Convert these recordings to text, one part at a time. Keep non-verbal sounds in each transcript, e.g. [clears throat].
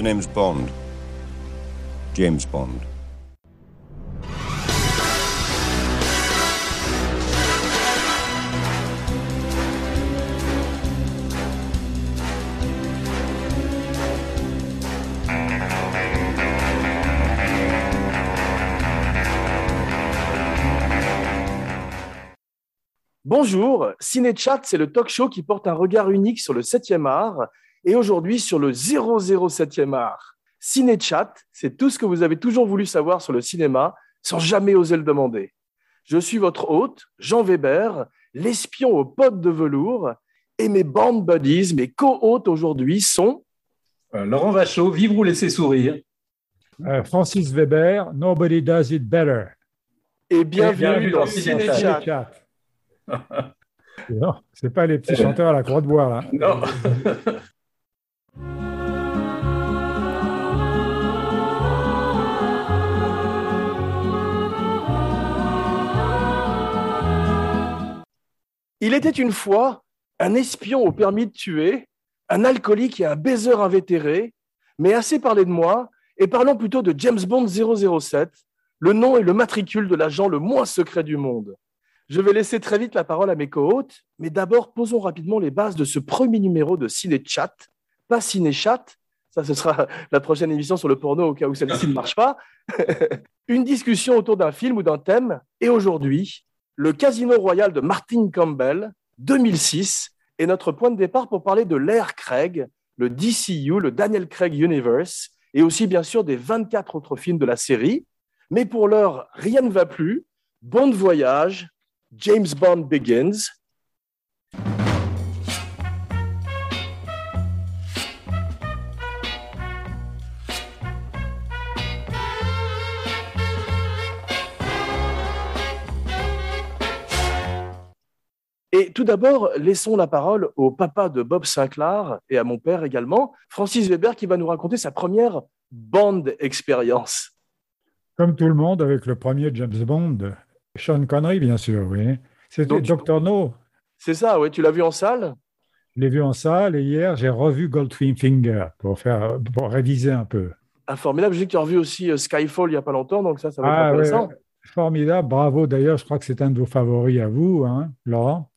The name's Bond. James Bond. Bonjour, Ciné-Chat, c'est le talk show qui porte un regard unique sur le 7e art et aujourd'hui sur le 007e art. Ciné-Chat, c'est tout ce que vous avez toujours voulu savoir sur le cinéma sans jamais oser le demander. Je suis votre hôte, Jean Weber, l'espion aux potes de velours, et mes band buddies, mes co-hôtes aujourd'hui sont Euh, Laurent Vachaud, Vivre ou laisser sourire. Euh, Francis Weber, Nobody Does It Better. et bienvenue, bienvenue dans dans Ciné-Chat. Ciné-Chat. Chat. Non, c'est pas les petits chanteurs à la croix de bois là. Non. [laughs] Il était une fois un espion au permis de tuer, un alcoolique et un baiser invétéré, mais assez parlé de moi, et parlons plutôt de James Bond 007, le nom et le matricule de l'agent le moins secret du monde. Je vais laisser très vite la parole à mes co-hôtes, mais d'abord posons rapidement les bases de ce premier numéro de Ciné Chat, pas Ciné Chat, ça ce sera [laughs] la prochaine émission sur le porno au cas où celle-ci ne marche pas, [laughs] une discussion autour d'un film ou d'un thème, et aujourd'hui, le Casino Royal de Martin Campbell, 2006, est notre point de départ pour parler de l'ère Craig, le DCU, le Daniel Craig Universe, et aussi bien sûr des 24 autres films de la série. Mais pour l'heure, rien ne va plus. Bon voyage, James Bond begins. Et tout d'abord, laissons la parole au papa de Bob Sinclair et à mon père également, Francis Weber, qui va nous raconter sa première bande expérience. Comme tout le monde avec le premier James Bond, Sean Connery bien sûr, oui. C'était Dr No. C'est ça, oui, tu l'as vu en salle? Je l'ai vu en salle et hier j'ai revu Goldfinger pour faire pour réviser un peu. Ah, formidable. J'ai que tu as revu aussi euh, Skyfall il n'y a pas longtemps, donc ça, ça va être Ah, intéressant. ouais. formidable, bravo. D'ailleurs, je crois que c'est un de vos favoris à vous, hein, Laurent?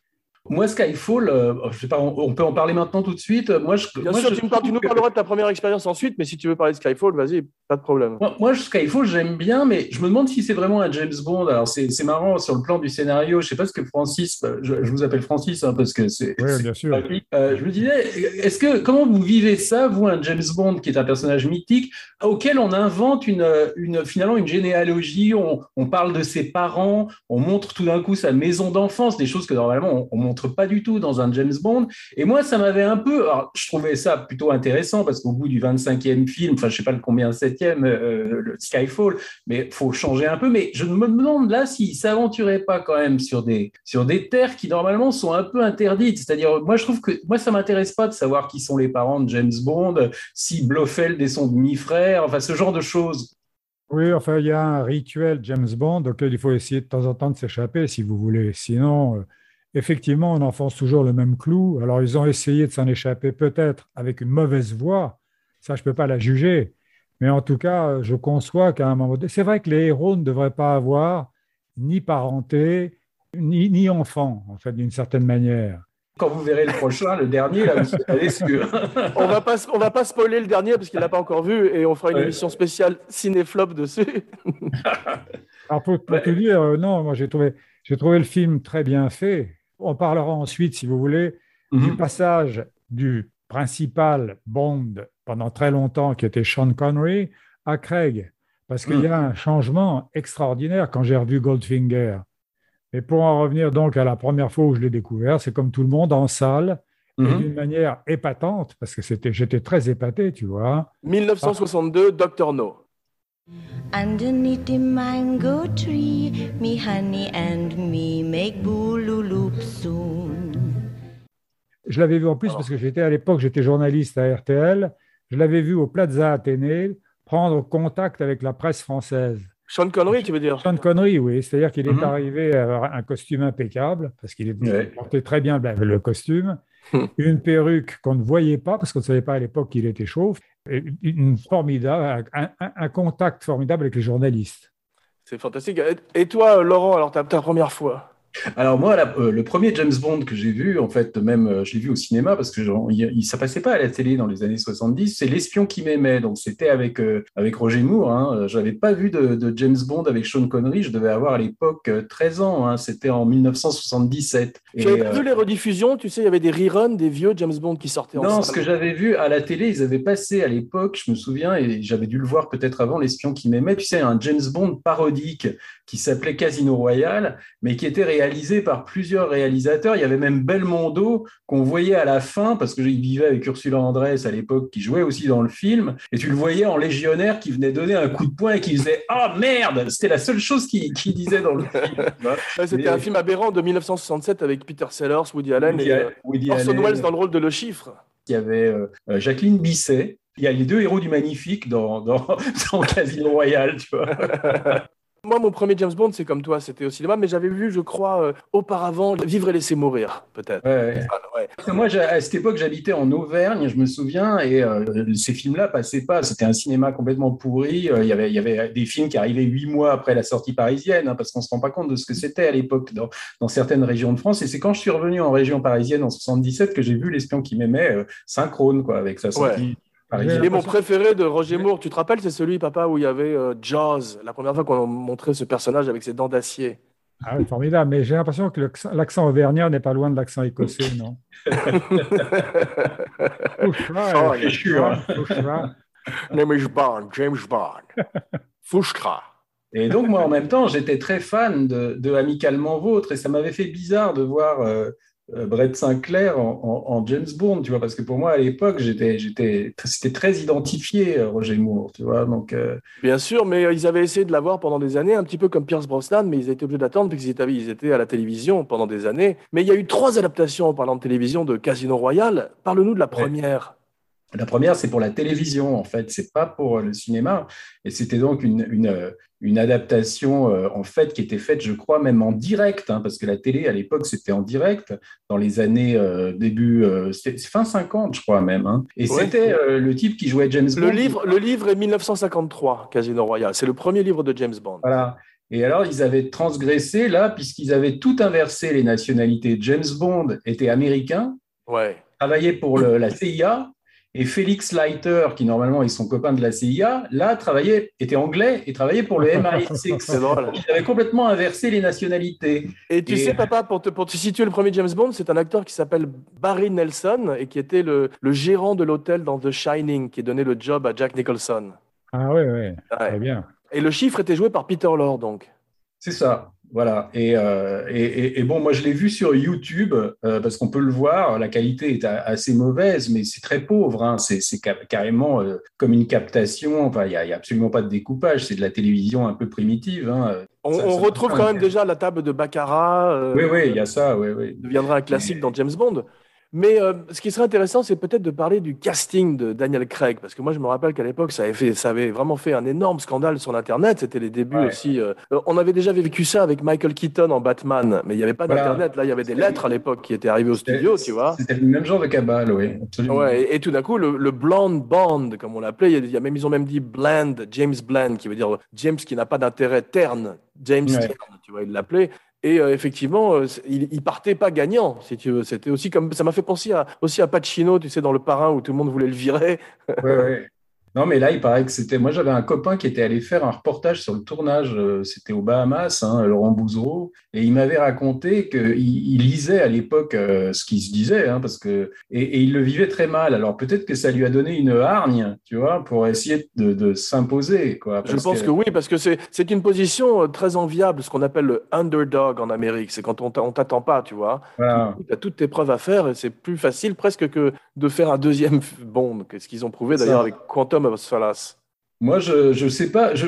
Moi, Skyfall, euh, je sais pas, on, on peut en parler maintenant tout de suite. Moi, je, Bien moi, sûr, je tu, me parles- tu trouve nous parleras de ta première expérience ensuite, mais si tu veux parler de Skyfall, vas-y, pas de problème. Moi, moi, Skyfall, j'aime bien, mais je me demande si c'est vraiment un James Bond. Alors, c'est c'est marrant sur le plan du scénario. Je sais pas ce que Francis, euh, je, je vous appelle Francis hein, parce que c'est. Oui, bien sûr. Euh, je me disais, est-ce que comment vous vivez ça, vous, un James Bond qui est un personnage mythique auquel on invente une, une finalement une généalogie, on, on parle de ses parents, on montre tout d'un coup sa maison d'enfance, des choses que normalement on, on montre pas du tout dans un James Bond. Et moi, ça m'avait un peu, alors, je trouvais ça plutôt intéressant parce qu'au bout du 25e film, enfin, je sais pas le combien, 7e, euh, le Skyfall, mais faut changer un peu. Mais je me demande là s'il s'aventurait pas quand même sur des, sur des terres qui normalement sont un peu interdites. C'est-à-dire, moi, je trouve que, moi, ça m'intéresse pas de savoir qui sont les parents de James Bond, si Blofeld est son demi-frère, enfin, ce genre de choses. Oui, enfin, il y a un rituel James Bond auquel il faut essayer de temps en temps de s'échapper, si vous voulez. Sinon, euh, effectivement, on enfonce toujours le même clou. Alors, ils ont essayé de s'en échapper peut-être avec une mauvaise voix. Ça, je ne peux pas la juger. Mais en tout cas, euh, je conçois qu'à un moment donné, c'est vrai que les héros ne devraient pas avoir ni parenté, ni, ni enfant, en fait, d'une certaine manière. Quand vous verrez le prochain, le dernier, là, vous serez sûr. [laughs] On va pas, on va pas spoiler le dernier parce qu'il l'a pas encore vu et on fera une Ouais. émission spéciale cinéflop dessus. Alors, pour, pour Ouais. te dire, euh, non, moi, j'ai trouvé, j'ai trouvé le film très bien fait. On parlera ensuite, si vous voulez, du Mhm. passage du principal Bond pendant très longtemps, qui était Sean Connery, à Craig. Parce qu'il y a un changement extraordinaire quand j'ai revu Goldfinger. Mais pour en revenir donc à la première fois où je l'ai découvert, c'est comme tout le monde en salle, et Mhm. d'une manière épatante, parce que c'était, j'étais très épaté, tu vois. 1962, Dr No. Underneath the mango tree, me honey and me make soon. Je l'avais vu en plus parce que j'étais à l'époque, j'étais journaliste à RTL. Je l'avais vu au Plaza Athénée prendre contact avec la presse française. Sean Connery, tu veux dire? Sean Connery, oui, c'est-à-dire qu'il est Mhm. arrivé avec un costume impeccable parce qu'il Ouais. portait très bien le, le costume, [laughs] une perruque qu'on ne voyait pas parce qu'on ne savait pas à l'époque qu'il était chauve, une formidable, un, contact formidable avec les journalistes. C'est fantastique. Et- Et toi, Laurent, alors ta, ta première fois? Alors moi, la- euh, le premier James Bond que j'ai vu, en fait, même euh, je l'ai vu au cinéma parce que genre, il, il- ça passait pas à la télé dans les années 70, c'est L'espion qui m'aimait. Donc c'était avec, euh, avec Roger Moore. Hein. Je n'avais pas vu de, de James Bond avec Sean Connery. Je devais avoir à l'époque euh, 13 ans. hein. C'était en 1977. Tu avais Et, pas euh, vu les rediffusions? Tu sais, il y avait des reruns des vieux James Bond qui sortaient en Non, ce que j'avais vu à la télé, ils avaient passé à l'époque, je me souviens, et j'avais dû le voir peut-être avant, L'espion qui m'aimait, tu sais, un James Bond parodique qui s'appelait Casino Royale, mais qui était réalisé par plusieurs réalisateurs. Il y avait même Belmondo qu'on voyait à la fin, parce qu'il vivait avec Ursula Andress à l'époque, qui jouait aussi dans le film, et tu le voyais en légionnaire qui venait donner un coup de poing et qui faisait « Ah merde !» C'était la seule chose qu'il disait dans le film. [laughs] Ouais, C'était Mais- un film aberrant de 1967 avec Peter Sellers, Woody Allen Woody et euh, Woody Orson Allen. Welles dans le rôle de Le Chiffre. Il y avait euh, euh, Jacqueline Bisset. Il y a les deux héros du Magnifique dans, dans, [laughs] dans Casino Royale, tu vois. [laughs] Moi, mon premier James Bond, c'est comme toi, c'était au cinéma, mais j'avais vu, je crois, euh, auparavant Vivre et laisser mourir, peut-être. Ouais, ouais. Ouais. Parce que Moi, à cette époque, j'habitais en Auvergne, je me souviens, et euh, ces films-là passaient pas. C'était un cinéma complètement pourri. Euh, Il y avait, il y avait des films qui arrivaient huit mois après la sortie parisienne, hein, parce qu'on se rend pas compte de ce que c'était à l'époque dans, dans certaines régions de France. Et c'est quand je suis revenu en région parisienne en 77 que j'ai vu L'espion qui m'aimait synchrone, quoi, avec sa sortie Et mon préféré de Roger Moore, tu te rappelles, c'est celui, papa, où il y avait euh, Jaws, la première fois qu'on montrait ce personnage avec ses dents d'acier. Ah oui, formidable. Mais j'ai l'impression que l'accent- auvergnat n'est pas loin de l'accent écossais, non? Fouchra. Fouchra. Name is Bond, James Bond. [laughs] Fouchkra. Et donc, moi, en même temps, j'étais très fan de, de Amicalement Vôtre et ça m'avait fait bizarre de voir euh, Brett Sinclair en, en- en James Bond, tu vois, parce que pour moi, à l'époque, j'étais, j'étais, c'était très identifié, euh, Roger Moore, tu vois. Donc, euh, Bien sûr, mais euh, ils avaient essayé de l'avoir pendant des années, un petit peu comme Pierce Brosnan, mais ils étaient obligés d'attendre parce qu'ils étaient, ils étaient à la télévision pendant des années. Mais il y a eu trois adaptations en parlant de télévision de Casino Royale. Parle-nous de la première. la première, c'est pour la télévision, en fait, c'est pas pour le cinéma. Et c'était donc une, une, euh, une adaptation, euh, en fait, qui était faite, je crois, même en direct, hein, parce que la télé, à l'époque, c'était en direct, dans les années euh, début, euh, fin 50, je crois même. hein. Et Ouais. c'était le type qui jouait James Bond. Le livre, le livre est 1953, Casino Royale. C'est le premier livre de James Bond. Voilà. Et alors, ils avaient transgressé là, puisqu'ils avaient tout inversé les nationalités. James Bond était américain, Ouais. travaillait pour le- la CIA, et Félix Leiter, qui normalement est son copain de la CIA, là, travaillait, était anglais et travaillait pour le MI6. [laughs] C'est drôle. Donc, ils avaient complètement inversé les nationalités. Et tu Et- sais, papa, pour te, pour te situer le premier James Bond, c'est un acteur qui s'appelle Barry Nelson et qui était le, le gérant de l'hôtel dans The Shining, qui donnait le job à Jack Nicholson. Ah oui, oui, Ouais. très bien. Et le chiffre était joué par Peter Lorre, donc. C'est ça. Voilà. Et, euh, et, et- et bon, moi, je l'ai vu sur YouTube euh, parce qu'on peut le voir. La qualité est a- assez mauvaise, mais c'est très pauvre. hein. C'est c'est ca- carrément euh, comme une captation. Enfin, il n'y a, absolument pas de découpage. C'est de la télévision un peu primitive. hein. On, Ça- on ça retrouve quand même déjà la table de Baccarat. Oui, oui, il y a ça. Oui, oui. deviendra un classique dans James Bond. Mais euh, ce qui serait intéressant, c'est peut-être de parler du casting de Daniel Craig, parce que moi, je me rappelle qu'à l'époque, ça avait, fait, ça avait vraiment fait un énorme scandale sur l'Internet. C'était les débuts Ouais. aussi. euh, euh, on avait déjà vécu ça avec Michael Keaton en Batman, mais il n'y avait pas Voilà. d'Internet. Là, il y avait des lettres à l'époque qui étaient arrivées au studio, tu vois. C'était le même genre de cabale, oui, absolument. Ouais, et, et tout d'un coup, le, le blonde Bond, comme on l'appelait, il y a- il y a même, ils ont même dit Bland, James Bland, qui veut dire James qui n'a pas d'intérêt terne, James Ouais. Terne, tu vois, il l'appelait. Et euh, effectivement, euh, il, il partait pas gagnant, si tu veux. C'était aussi comme ça m'a fait penser à, aussi à Pacino, tu sais, dans Le Parrain où tout le monde voulait le virer. Ouais, ouais. Non, mais là, il paraît que c'était. Moi, j'avais un copain qui était allé faire un reportage sur le tournage. euh, C'était aux Bahamas, hein, Laurent Bouzereau, et il m'avait raconté qu'il il lisait à l'époque euh, ce qui se disait, hein, parce que et, et il le vivait très mal. Alors peut-être que ça lui a donné une hargne, tu vois, pour essayer de, de s'imposer, quoi. Je pense que, oui, parce que c'est c'est une position euh, très enviable, ce qu'on appelle le underdog en Amérique. C'est quand on on t'attend pas, tu vois. Voilà. Tu as toutes tes preuves à faire et c'est plus facile presque que de faire un deuxième [laughs] Bond, ce qu'ils ont prouvé d'ailleurs avec Quantum Moi, je je sais pas, je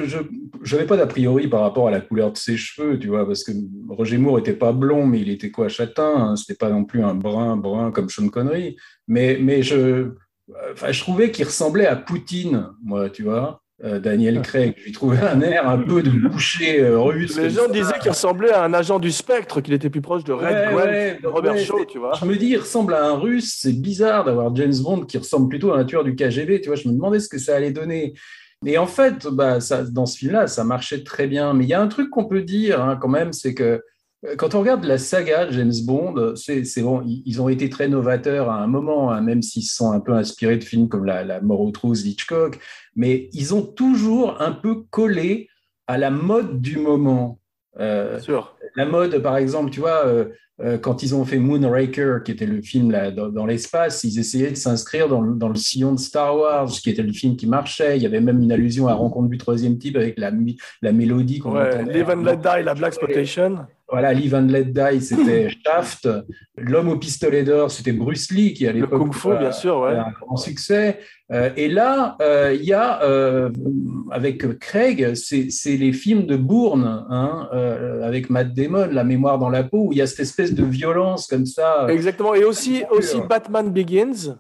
j'avais pas d'a priori par rapport à la couleur de ses cheveux, tu vois, parce que Roger Moore était pas blond, mais il était quoi, châtain, hein, c'était pas non plus un brun brun comme Sean Connery, mais mais je je trouvais qu'il ressemblait à Poutine, moi, tu vois. Euh, Daniel Craig. Je lui trouvais un air un peu de boucher euh, russe. Les gens ça. disaient qu'il ressemblait à un agent du spectre, qu'il était plus proche de Red Ouais, ouais, de Robert ouais, Shaw, c'est- tu vois. Je me dis, il ressemble à un russe. C'est bizarre d'avoir James Bond qui ressemble plutôt à un tueur du KGB. Tu vois, je me demandais ce que ça allait donner. Et en fait, bah, ça, dans ce film-là, ça marchait très bien. Mais il y a un truc qu'on peut dire hein, quand même, c'est que euh, quand on regarde la saga James Bond, c'est bon, ils, ont été très novateurs à un moment, hein, même s'ils se sont un peu inspirés de films comme La, la mort aux trousses d'Hitchcock, mais ils ont toujours un peu collé à la mode du moment. Euh, Bien sûr. la mode, par exemple, tu vois, euh, euh, quand ils ont fait Moonraker, qui était le film là, dans, dans l'espace, ils essayaient de s'inscrire dans, le- dans le sillon de Star Wars, qui était le film qui marchait. Il y avait même une allusion à Rencontre du troisième type avec la, la mélodie qu'on Ouais, entendait. Live and Let Die, la Black Exploitation. Voilà, Live and Let Die, c'était [laughs] Shaft. L'homme au pistolet d'or, c'était Bruce Lee, qui à Le l'époque Kung Fu, euh, bien sûr, ouais. un grand succès. Euh, et là, euh, il y a, euh, avec Craig, c'est les films de Bourne, hein, euh, avec Matt Damon, La mémoire dans la peau, où il y a cette espèce de violence comme ça. Exactement. Et aussi, aussi Batman Begins.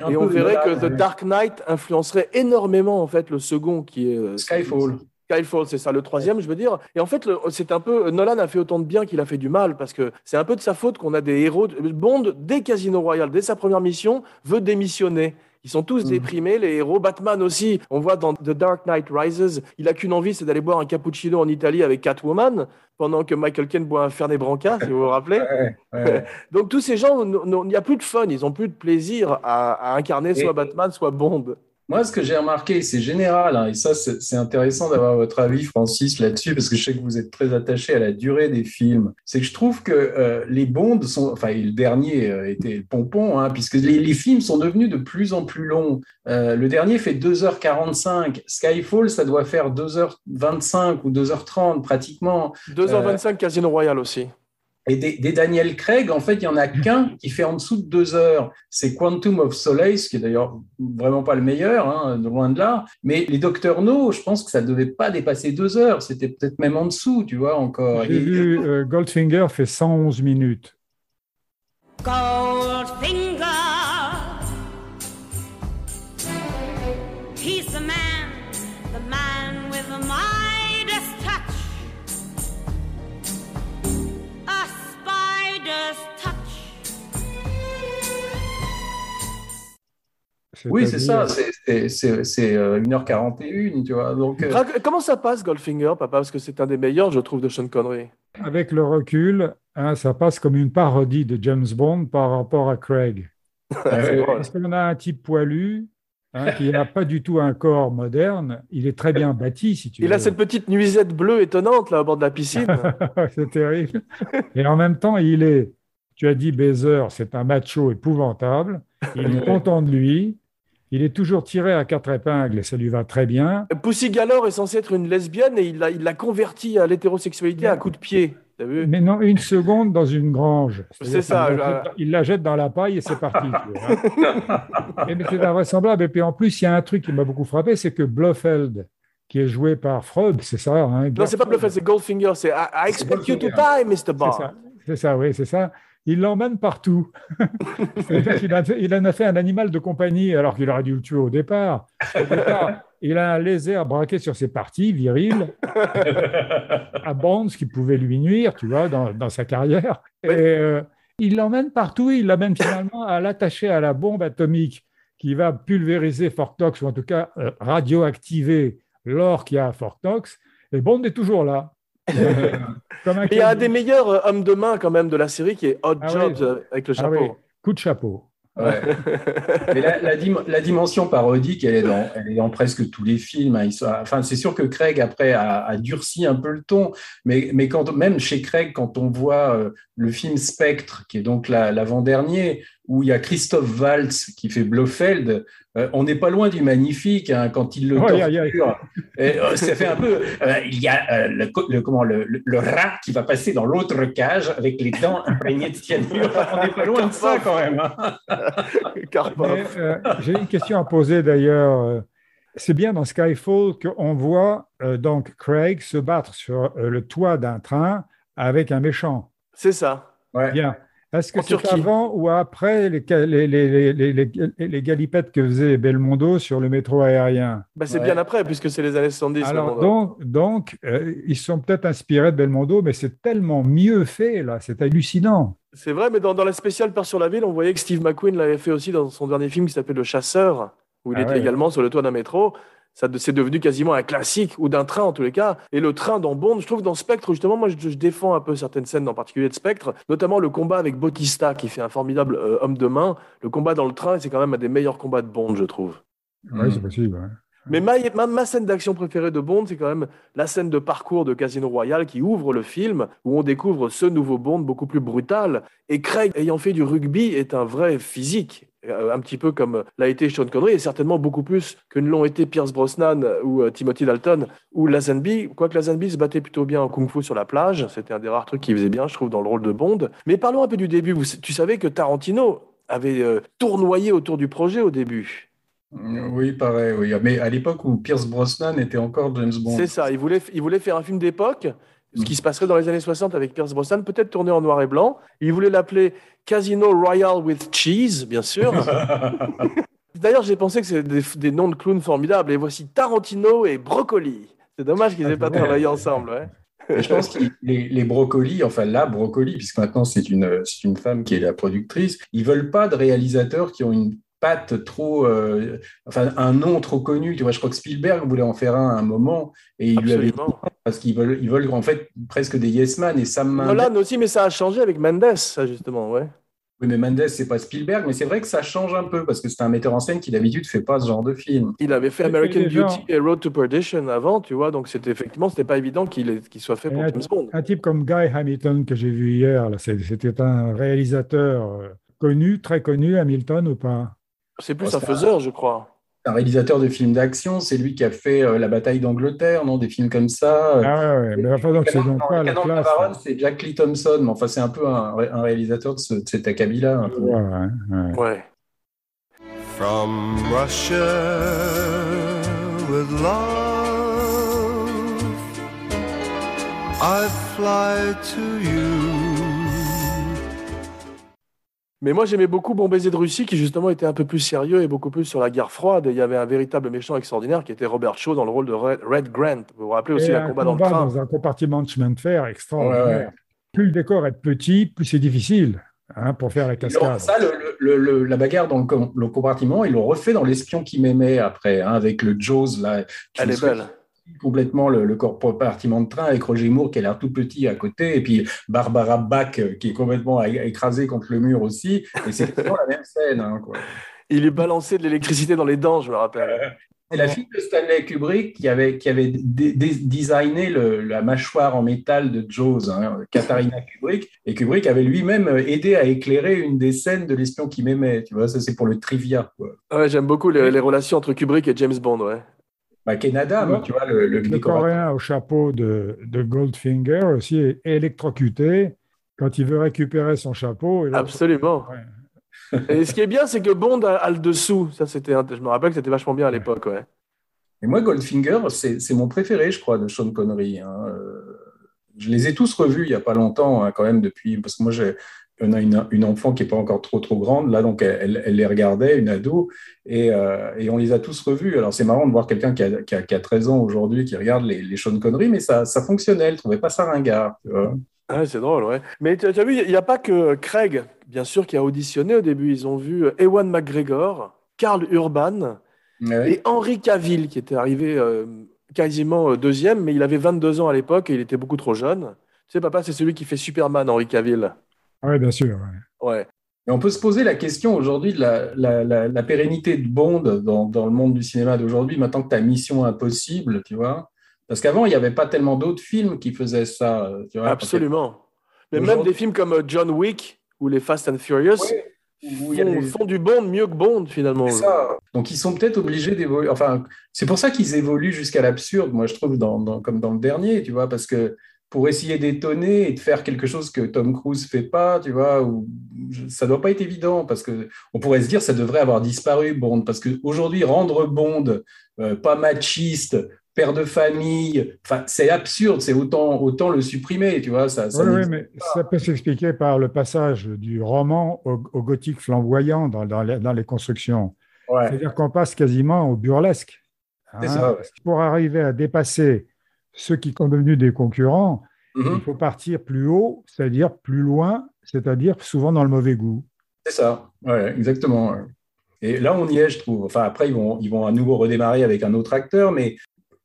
un et on verrait que The Dark Knight influencerait énormément, en fait, le second qui est. euh, Skyfall. Skyfall, c'est ça, le troisième, je veux dire. Et en fait, c'est un peu. Nolan a fait autant de bien qu'il a fait du mal, parce que c'est un peu de sa faute qu'on a des héros. Bond, dès Casino Royale, dès sa première mission, veut démissionner. Ils sont tous Mhm. déprimés, les héros. Batman aussi, on voit dans The Dark Knight Rises, il a qu'une envie, c'est d'aller boire un cappuccino en Italie avec Catwoman, pendant que Michael Caine boit un Fernet Branca, si vous vous rappelez. Ouais, ouais. [laughs] Donc tous ces gens, il n'y a plus de fun, ils n'ont plus de plaisir à, à incarner soit Batman, soit Bond. Moi, ce que j'ai remarqué, c'est général, hein, et ça, c'est intéressant d'avoir votre avis, Francis, là-dessus, parce que je sais que vous êtes très attaché à la durée des films. C'est que je trouve que euh, les Bonds sont, enfin, le dernier euh, était le pompon, hein, puisque les, les films sont devenus de plus en plus longs. Euh, le dernier fait 2h45. Skyfall, ça doit faire 2h25 ou 2h30 pratiquement. 2h25 Casino Royale aussi. Et des, des Daniel Craig, en fait, il y en a qu'un qui fait en dessous de deux heures. C'est Quantum of Solace, qui est d'ailleurs vraiment pas le meilleur, hein, de loin de là. Mais les Docteurs No, je pense que ça devait pas dépasser deux heures. C'était peut-être même en dessous, tu vois, encore. J'ai vu euh, Goldfinger fait 111 minutes. Goldfinger. Oui, c'est ça. C'est-à-dire- C'est- c'est- C'est c'est, euh, 1h41, tu vois. Donc, euh, Comment ça passe Goldfinger, papa? Parce que c'est un des meilleurs, je trouve, de Sean Connery. Avec le recul, hein, ça passe comme une parodie de James Bond par rapport à Craig. [laughs] euh, Parce qu'on a un type poilu hein, qui n'a pas du tout un corps moderne? Il est très bien bâti, si tu Il veux. a cette petite nuisette bleue étonnante là au bord de la piscine. [laughs] c'est terrible. Et en même temps, il est, tu as dit baiser, c'est un macho épouvantable. Il est [laughs] content de lui. Il est toujours tiré à quatre épingles et ça lui va très bien. Pussy Galore est censé être une lesbienne et il l'a il l'a converti à l'hétérosexualité à un coup de pied. T'as vu? Mais non, une seconde dans une grange. C'est ça, Il la jette dans la paille et c'est parti. Et [laughs] mais c'est invraisemblable. Et puis en plus, il y a un truc qui m'a beaucoup frappé, c'est que Blofeld, qui est joué par Freud, c'est ça hein, Non, c'est pas Bluffel, c'est Goldfinger. C'est I, I expect you to die, Mr. C'est Bond. ça, c'est ça, oui, c'est ça. Il l'emmène partout. [laughs] Il en a fait un animal de compagnie alors qu'il aurait dû le tuer au départ. Au départ, il a un laser braqué sur ses parties viriles [laughs] à Bond, ce qui pouvait lui nuire, tu vois, dans, dans sa carrière. Et euh, il l'emmène partout. Il l'amène finalement à l'attacher à la bombe atomique qui va pulvériser Fort Knox, ou en tout cas euh, radioactiver l'or qu'il y a à Fort Knox. Et Bond est toujours là. Comme un Mais il y a un des meilleurs euh, hommes de main quand même de la série qui est Hot Ah Jobs oui. euh, avec le Ah chapeau. oui, coup de chapeau. Ouais. [laughs] Mais la, la dim- la dimension parodique, elle est dans, elle est dans presque tous les films. hein. Ils sont- enfin, c'est sûr que Craig après a, a durci un peu le ton, mais, mais quand même chez Craig, quand on voit euh, le film Spectre, qui est donc la- l'avant-dernier, où il y a Christophe Waltz qui fait Blofeld, euh, on n'est pas loin du magnifique hein, quand il le torture. Et, euh, ça fait un peu. euh, il y a euh, le, co- le- comment, le, le- le rat qui va passer dans l'autre cage avec les dents imprégnées de cyanure. [laughs] on n'est pas loin de ça quand même. hein. [laughs] Euh, J'ai une question à poser d'ailleurs. C'est bien dans Skyfall qu'on voit euh, donc Craig se battre sur euh, le toit d'un train avec un méchant. C'est ça. Ouais. Bien. Est-ce que c'est avant ou après les, galipettes que faisait Belmondo sur le métro aérien? Bah, c'est Ouais. bien après, puisque c'est les années 70. Alors, donc, donc euh, ils sont peut-être inspirés de Belmondo, mais c'est tellement mieux fait, là, c'est hallucinant. C'est vrai, mais dans, dans la spéciale Peur sur la ville, on voyait que Steve McQueen l'avait fait aussi dans son dernier film qui s'appelle Le Chasseur, où il Ah était ouais. également sur le toit d'un métro. Ça, c'est devenu quasiment un classique, ou d'un train en tous les cas. Et le train dans Bond, je trouve dans Spectre, justement, moi je, je défends un peu certaines scènes, en particulier de Spectre, notamment le combat avec Bautista, qui fait un formidable euh, homme de main. Le combat dans le train, c'est quand même un des meilleurs combats de Bond, je trouve. Oui, Mm. c'est possible. ouais. Mais ma, ma, ma scène d'action préférée de Bond, c'est quand même la scène de parcours de Casino Royale qui ouvre le film, où on découvre ce nouveau Bond beaucoup plus brutal. Et Craig, ayant fait du rugby, est un vrai physique, un petit peu comme l'a été Sean Connery, et certainement beaucoup plus que ne l'ont été Pierce Brosnan ou euh, Timothy Dalton ou Lazenby. Quoique Lazenby se battait plutôt bien en kung-fu sur la plage, c'était un des rares trucs qu'il faisait bien, je trouve, dans le rôle de Bond. Mais parlons un peu du début. Vous- tu savais que Tarantino avait euh, tournoyé autour du projet au début. Oui, pareil, oui. Mais à l'époque où Pierce Brosnan était encore James Bond. C'est ça, il voulait, il voulait faire un film d'époque, ce qui se passerait dans les années 60 avec Pierce Brosnan, peut-être tourné en noir et blanc. Il voulait l'appeler Casino Royale with Cheese, bien sûr. [laughs] D'ailleurs, j'ai pensé que c'était des, des noms de clowns formidables. Et voici Tarantino et Brocoli. C'est dommage qu'ils n'aient pas Ouais. travaillé ensemble. ouais. Je pense que les, les brocolis, enfin la brocoli, puisque maintenant c'est une, c'est une femme qui est la productrice, ils veulent pas de réalisateurs qui ont une patte trop, euh, enfin un nom trop connu. Tu vois, je crois que Spielberg voulait en faire un à un moment et il lui avait dit parce qu'ils veulent, ils veulent en fait presque des yes man et Sam Mendes. Nolan aussi, mais ça a changé avec Mendes, ça justement. Ouais. Oui, mais Mendes c'est pas Spielberg, mais c'est vrai que ça change un peu parce que c'est un metteur en scène qui d'habitude fait pas ce genre de film. Il avait fait American Beauty et Road to Perdition avant, tu vois. Donc c'était effectivement, c'était pas évident qu'il qu'il soit fait pour James Bond. Un type comme Guy Hamilton que j'ai vu hier, c'était un réalisateur euh, connu, très connu, Hamilton ou pas? C'est plus Oh, un faiseur, je crois. Un réalisateur de films d'action, c'est lui qui a fait euh, La bataille d'Angleterre, non, des films comme ça. Ah ouais, ouais, mais enfin, donc c'est donc pas le la classe. Navarone, c'est Jack Lee Thompson, mais enfin, c'est un peu un, un réalisateur de, ce, de cet acabit-là. un peu. Ouais, ouais, ouais. Ouais. From Russia with love, I fly to you. Mais moi, j'aimais beaucoup Bon Baiser de Russie, qui justement était un peu plus sérieux et beaucoup plus sur la guerre froide. Et il y avait un véritable méchant extraordinaire qui était Robert Shaw dans le rôle de Red, Grant. Vous vous rappelez aussi Et la un combat dans le train dans un compartiment de chemin de fer extraordinaire. Ouais, ouais. Plus le décor est petit, plus c'est difficile hein, pour faire la cascade. ça, le, le- le- la bagarre dans le, com- le compartiment, ils l'ont refait dans L'espion qui m'aimait après, hein, avec le Jaws, là. Elle est souviens belle. Complètement le, le compartiment de train avec Roger Moore qui a l'air tout petit à côté, et puis Barbara Bach euh, qui est complètement écrasée contre le mur aussi. Et c'est exactement la même scène. hein, quoi. Il lui balançait de l'électricité dans les dents, je me rappelle. C'est la fille de Stanley Kubrick qui avait, qui avait designé le- la mâchoire en métal de Jaws, hein, Katharina Kubrick. Et Kubrick avait lui-même aidé à éclairer une des scènes de l'espion qui m'aimait. Tu vois, ça c'est pour le trivia. Quoi. Ouais, J'aime beaucoup les, les relations entre Kubrick et James Bond. Ouais. Bah, Ken Adam, tu vois, le, le Le coréen au chapeau de, de Goldfinger aussi est électrocuté quand il veut récupérer son chapeau. et Absolument. Ouais. [laughs] Et ce qui est bien, c'est que Bond a, a le dessous. Ça, c'était, je me rappelle que c'était vachement bien à l'époque. Ouais. Et moi, Goldfinger, c'est c'est mon préféré, je crois, de Sean Connery. hein. Euh, Je les ai tous revus il n'y a pas longtemps, hein, quand même, depuis. Parce que moi, j'ai on a une, une enfant qui n'est pas encore trop, trop grande. Là, donc, elle, elle les regardait, une ado, et, euh, et on les a tous revus. Alors, c'est marrant de voir quelqu'un qui a, qui, a, qui a 13 ans aujourd'hui qui regarde les, les Sean Connery, mais ça, ça fonctionnait. Elle ne trouvait pas ça ringard. Tu vois. Ah, c'est drôle, ouais. Mais tu as vu, il n'y a pas que Craig, bien sûr, qui a auditionné au début. Ils ont vu Ewan McGregor, Karl Urban Ouais. et Henry Cavill, qui était arrivé euh, quasiment euh, deuxième, mais il avait 22 ans à l'époque et il était beaucoup trop jeune. Tu sais, papa, c'est celui qui fait Superman, Henry Cavill. Oui, bien sûr. ouais. Ouais. Et on peut se poser la question aujourd'hui de la, la, la, la pérennité de Bond dans, dans, le monde du cinéma d'aujourd'hui, maintenant que tu as Mission Impossible, tu vois. Parce qu'avant, il n'y avait pas tellement d'autres films qui faisaient ça. Tu vois, Absolument. Mais même des films comme euh, John Wick ou les Fast and Furious Ouais, y a font, des- font du Bond mieux que Bond, finalement. C'est ça. Donc ils sont peut-être obligés d'évoluer. Enfin, c'est pour ça qu'ils évoluent jusqu'à l'absurde, moi je trouve, dans, dans- comme dans le dernier, tu vois, parce que pour essayer d'étonner et de faire quelque chose que Tom Cruise fait pas, tu vois, ou, ça doit pas être évident, parce que on pourrait se dire ça devrait avoir disparu Bond, parce qu'aujourd'hui rendre Bond euh, pas machiste, père de famille. Enfin, c'est absurde, c'est autant, autant le supprimer, tu vois. Ça, ça Oui, mais ça peut s'expliquer par le passage du roman au, au gothique flamboyant dans, dans les, dans les constructions. Ouais. C'est-à-dire qu'on passe quasiment au burlesque. Hein. ça, ouais. Pour arriver à dépasser ceux qui sont devenus des concurrents, Mhm. il faut partir plus haut, c'est-à-dire plus loin, c'est-à-dire souvent dans le mauvais goût. C'est ça, ouais, exactement. Et là, on y est, je trouve. Enfin, après, ils vont, ils vont à nouveau redémarrer avec un autre acteur, mais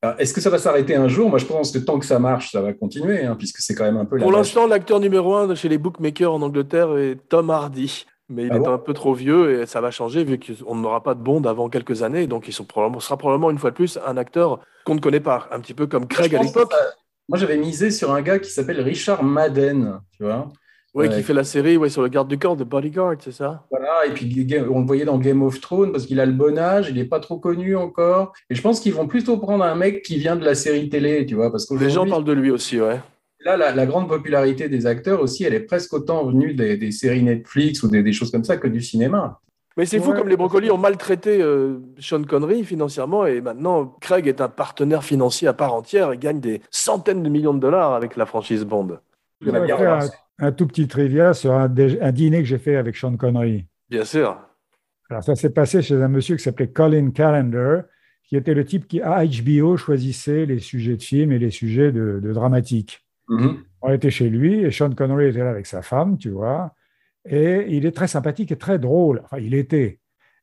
euh, est-ce que ça va s'arrêter un jour? Moi, je pense que tant que ça marche, ça va continuer, hein, puisque c'est quand même un peu la Pour l'instant, l'acteur numéro un de chez les bookmakers en Angleterre est Tom Hardy. Mais il Ah est bon un peu trop vieux et ça va changer vu qu'on n'aura pas de Bond avant quelques années. Donc, il sont probablement- sera probablement une fois de plus un acteur qu'on ne connaît pas. Un petit peu comme Craig à l'époque. que ça- Moi, j'avais misé sur un gars qui s'appelle Richard Madden, tu vois. Oui, Ouais. qui fait la série ouais, sur le garde du corps de Bodyguard, c'est ça? Voilà, et puis on le voyait dans Game of Thrones parce qu'il a le bon âge, il n'est pas trop connu encore. Et je pense qu'ils vont plutôt prendre un mec qui vient de la série télé, tu vois, parce Les gens parlent de lui aussi, ouais. Là, la, la grande popularité des acteurs aussi, elle est presque autant venue des, des séries Netflix ou des, des choses comme ça que du cinéma. Mais c'est fou Ouais. comme les brocolis ont maltraité euh, Sean Connery financièrement et maintenant Craig est un partenaire financier à part entière et gagne des centaines de millions de dollars avec la franchise Bond. Je vais bien faire un, un tout petit trivia sur un, un dîner que j'ai fait avec Sean Connery. Bien sûr. Alors, ça s'est passé chez un monsieur qui s'appelait Colin Callender, qui était le type qui, à HBO, choisissait les sujets de films et les sujets de, de dramatique. Mhm. On était chez lui et Sean Connery était là avec sa femme, tu vois. Et il est très sympathique et très drôle. Enfin, il était.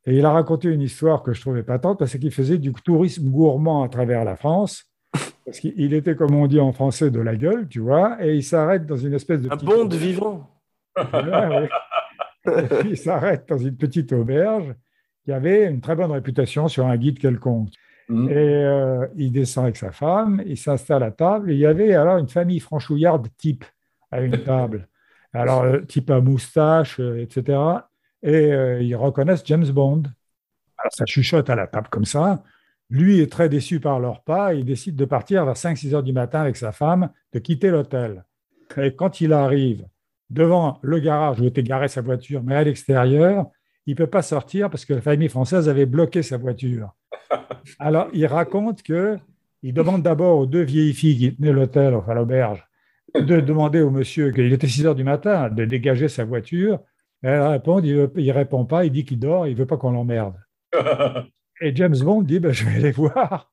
Et il a raconté une histoire que je trouvais patente parce qu'il faisait du tourisme gourmand à travers la France. [laughs] Parce qu'il était, comme on dit en français, de la gueule, tu vois. Et il s'arrête dans une espèce de. Un petite- Bond vivant. Ouais, ouais. [laughs] [laughs] il s'arrête dans une petite auberge qui avait une très bonne réputation sur un guide quelconque. Mhm. Et euh, il descend avec sa femme, il s'installe à table. Et il y avait alors une famille franchouillarde type à une [laughs] table. Alors, euh, type à moustache, euh, etc. Et euh, ils reconnaissent James Bond. Alors, ça chuchote à la table comme ça. Lui est très déçu par leur pas. Il décide de partir vers 5-6 heures du matin avec sa femme, de quitter l'hôtel. Et quand il arrive devant le garage où était garée sa voiture, mais à l'extérieur, il ne peut pas sortir parce que la famille française avait bloqué sa voiture. [laughs] Alors, il raconte que il demande d'abord aux deux vieilles filles qui tenaient l'hôtel, enfin l'auberge, de [laughs] demander au monsieur, qu'il était 6 heures du matin, de dégager sa voiture. Elle répond, il ne répond pas, il dit qu'il dort, il ne veut pas qu'on l'emmerde. [laughs] Et James Bond dit, ben, je vais les voir.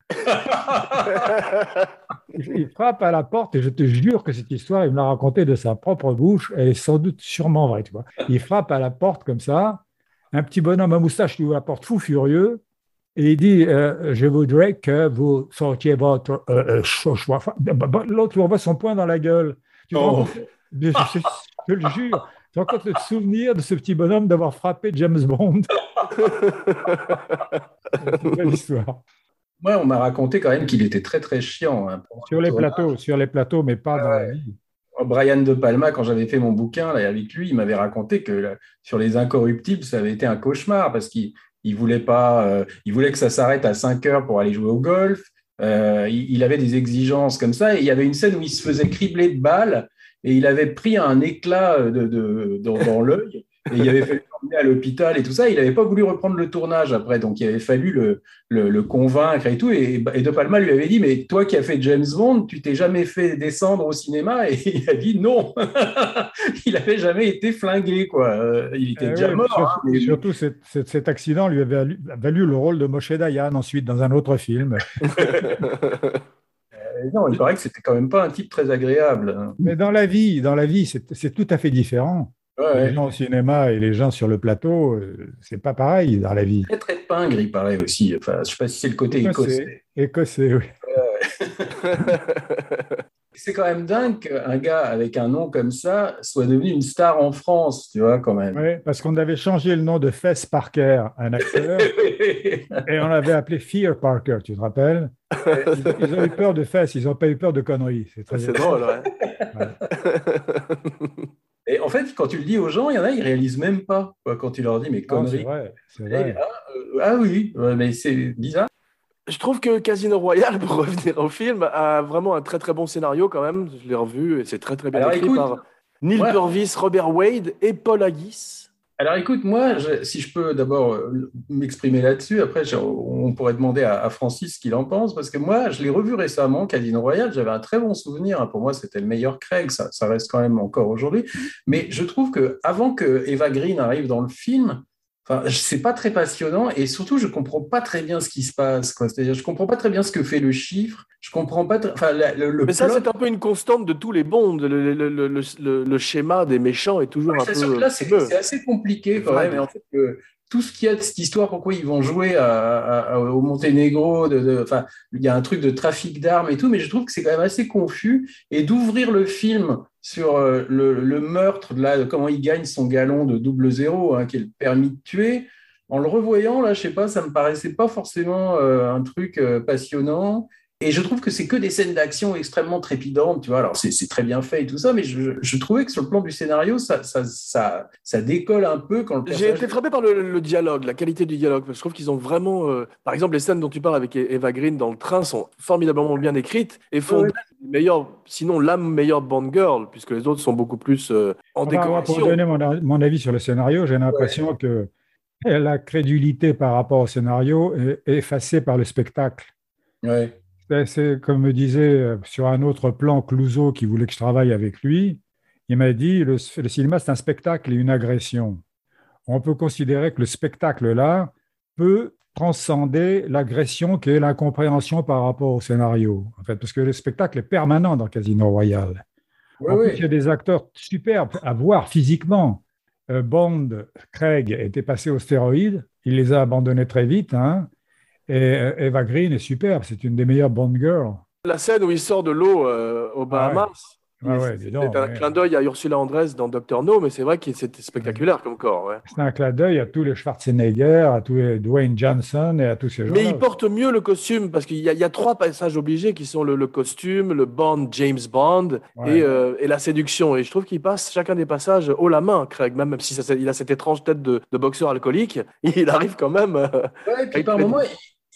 Il frappe à la porte et je te jure que cette histoire, il me l'a racontée de sa propre bouche. Elle est sans doute sûrement vraie, tu vois. Il frappe à la porte comme ça. Un petit bonhomme à moustache qui ouvre la porte fou furieux et il dit euh, Je voudrais que vous sortiez votre euh, euh, cho- choix. Enfin, L'autre lui envoie son poing dans la gueule. Tu Oh. je, je- le jure. Tu compte le souvenir de ce petit bonhomme d'avoir frappé James Bond [laughs] C'est une belle histoire. Moi, on m'a raconté quand même qu'il était très très chiant. hein. Sur les plateaux, sur les plateaux, mais pas dans la vie. Brian De Palma, quand j'avais fait mon bouquin là, avec lui, il m'avait raconté que là, sur les incorruptibles, ça avait été un cauchemar parce qu'il il voulait pas, euh, il voulait que ça s'arrête à 5 heures pour aller jouer au golf. Euh, il, avait des exigences comme ça il y avait une scène où il se faisait cribler de balles et il avait pris un éclat de, de- dans l'œil et il avait fallu l'emmener à l'hôpital et tout ça. Il n'avait pas voulu reprendre le tournage après, donc il avait fallu le, le, le convaincre et tout. Et, et De Palma lui avait dit, mais toi qui as fait James Bond, tu t'es jamais fait descendre au cinéma? Et [laughs] il a dit non. [laughs] il n'avait jamais été flingué, quoi. Euh, Il était Eh déjà oui, mort. sur- hein, mais- Surtout, cet, cet- cet accident lui avait valu, valu le rôle de Moshe Dayan ensuite dans un autre film. [laughs] Euh, non, il paraît que c'était quand même pas un type très agréable. hein. Mais dans la vie, dans la vie, c'est tout à fait différent. Ouais, ouais. Les gens au cinéma et les gens sur le plateau, euh, c'est pas pareil dans la vie. Très très pingre, il paraît aussi. Enfin, je sais pas si c'est le côté écossais. Écossais, oui. [laughs] C'est quand même dingue qu'un gars avec un nom comme ça soit devenu une star en France, tu vois, quand même. Ouais, parce qu'on avait changé le nom de Fess Parker, un acteur, [laughs] et on l'avait appelé Fear Parker, tu te rappelles? Ils, ils ont eu peur de Fess, ils n'ont pas eu peur de conneries. C'est drôle, ouais. Fait, [laughs] quand tu le dis aux gens, il y en a, ils réalisent même pas quoi, quand tu leur dis, mais C'est conneries. vrai, vrai. ah, euh, ah oui, mais c'est bizarre. Je trouve que Casino Royale, [laughs] pour revenir au film, a vraiment un très très bon scénario quand même. Je l'ai revu et c'est très très bien Alors, écrit écoute, par Neil ouais. Purvis, Robert Wade et Paul Haggis. Alors écoute, moi, si je peux d'abord euh, m'exprimer là-dessus, après on pourrait demander à, à Francis ce qu'il en pense, parce que moi, je l'ai revu récemment, Casino Royale, j'avais un très bon souvenir. hein. Pour moi, c'était le meilleur Craig, ça, ça reste quand même encore aujourd'hui. Mais je trouve que avant que Eva Green arrive dans le film, enfin, c'est pas très passionnant et surtout, je comprends pas très bien ce qui se passe. quoi. C'est-à-dire, je comprends pas très bien ce que fait le chiffre. Je comprends pas. Enfin, la- le, le Mais ça, plot- c'est un peu une constante de tous les bonds. Le, le- le- le- le- le schéma des méchants est toujours Ouais, un peu. là, c'est assez compliqué quand Ouais. même. Et en fait, euh, tout ce qu'il y a de cette histoire, pourquoi ils vont jouer au Monténégro, de, enfin, il y a un truc de trafic d'armes et tout, mais je trouve que c'est quand même assez confus. Et d'ouvrir le film sur euh, le, le meurtre, de là, comment il gagne son galon de double zéro, hein, qui est le permis de tuer, en le revoyant, là, je sais pas, ça me paraissait pas forcément euh, un truc euh, passionnant. Et je trouve que c'est que des scènes d'action extrêmement trépidantes, tu vois. Alors, c'est très bien fait et tout ça, mais je, je trouvais que sur le plan du scénario, ça, ça, ça, ça décolle un peu quand le J'ai personnage... été frappé par le, le dialogue, la qualité du dialogue. parce que Je trouve qu'ils ont vraiment. euh, par exemple, les scènes dont tu parles avec Eva Green dans le train sont formidablement bien écrites et font Ouais. meilleure, sinon la meilleure Bond girl, puisque les autres sont beaucoup plus euh, en décoration. pour donner mon, avis sur le scénario, j'ai l'impression que la crédulité par rapport au scénario est est effacée par le spectacle. Ouais. C'est- C'est comme me disait euh, sur un autre plan Clouseau qui voulait que je travaille avec lui. Il m'a dit le, le cinéma, c'est un spectacle et une agression. On peut considérer que le spectacle là peut transcender l'agression qui est l'incompréhension par rapport au scénario. En fait, parce que le spectacle est permanent dans Casino Royale. En plus, il y a des acteurs superbes à voir physiquement. Euh, Bond, Craig, était passé aux stéroïdes. Il les a abandonnés très vite. hein. Et euh, Eva Green est superbe. C'est une des meilleures Bond girls. La scène où il sort de l'eau euh, aux Bahamas, Ah ouais, c'est donc, un ouais. clin d'œil à Ursula Andress dans Doctor No, mais c'est vrai que c'était spectaculaire comme corps. ouais. C'est un clin d'œil à tous les Schwarzenegger, à tous les Dwayne Johnson et à tous ces gens. Mais il porte mieux le costume parce qu'il y, a- il y a trois passages obligés qui sont le, le costume, le Bond, James Bond Ouais. et, euh, et la séduction. Et je trouve qu'il passe chacun des passages haut la main, Craig, même, même si ça, il a cette étrange tête de, de boxeur alcoolique, [laughs] il arrive quand même. euh, Ouais, et puis par moment,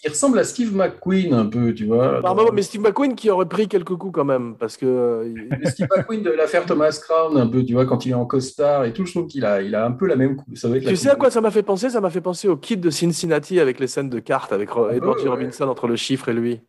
il, ressemble à Steve McQueen un peu, tu vois. Dans- mais Steve McQueen qui aurait pris quelques coups quand même parce que euh, Steve McQueen de l'affaire Thomas Crown, un peu, tu vois, quand il est en costard et tout, je trouve qu'il a, il a un peu la même coupe. Ça être Tu sais à quoi ça m'a fait penser? Ça m'a fait penser au kid de Cincinnati avec les scènes de cartes avec Ah, Edward ouais. Robinson entre le chiffre et lui.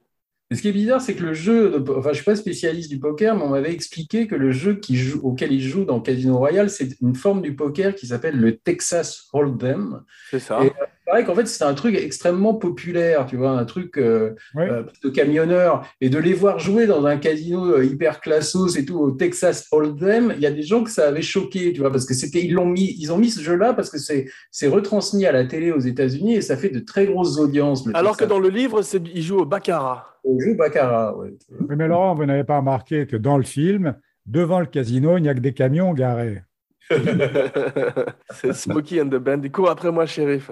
Et ce qui est bizarre, c'est que le jeu, de- enfin, je suis pas spécialiste du poker, mais on m'avait expliqué que le jeu qui joue, auquel il joue dans Casino Royale, c'est une forme du poker qui s'appelle le Texas Hold'em. C'est ça. Et- Pareil qu'en fait, c'est un truc extrêmement populaire, tu vois, un truc euh, euh, de camionneur. Et de les voir jouer dans un casino euh, hyper classos et tout au Texas Hold'em, il y a des gens que ça avait choqué, tu vois, parce que c'était, ils l'ont mis, ils ont mis ce jeu-là parce que c'est, c'est retransmis à la télé aux États-Unis et ça fait de très grosses audiences. Alors que dans le livre, c'est- il joue au baccarat. au jeu baccarat, ouais. Oui, mais Laurent, vous n'avez pas remarqué que dans le film, devant le casino, il n'y a que des camions garés. [laughs] c'est Smokey and the Band. Il court après moi, shérif.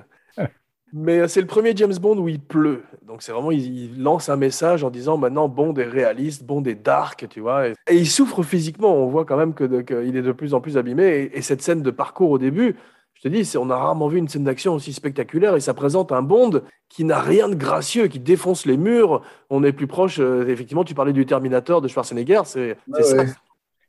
Mais euh, c'est le premier James Bond où il pleut. Donc c'est vraiment, il, lance un message en disant maintenant Bond est réaliste, Bond est dark, tu vois. Et, et il souffre physiquement. On voit quand même que, qu'il est de plus en plus abîmé. Et, et cette scène de parcours au début, je te dis, on a rarement vu une scène d'action aussi spectaculaire. Et ça présente un Bond qui n'a rien de gracieux, qui défonce les murs. On est plus proche, euh, effectivement, tu parlais du Terminator de Schwarzenegger. C'est Ouais, ça.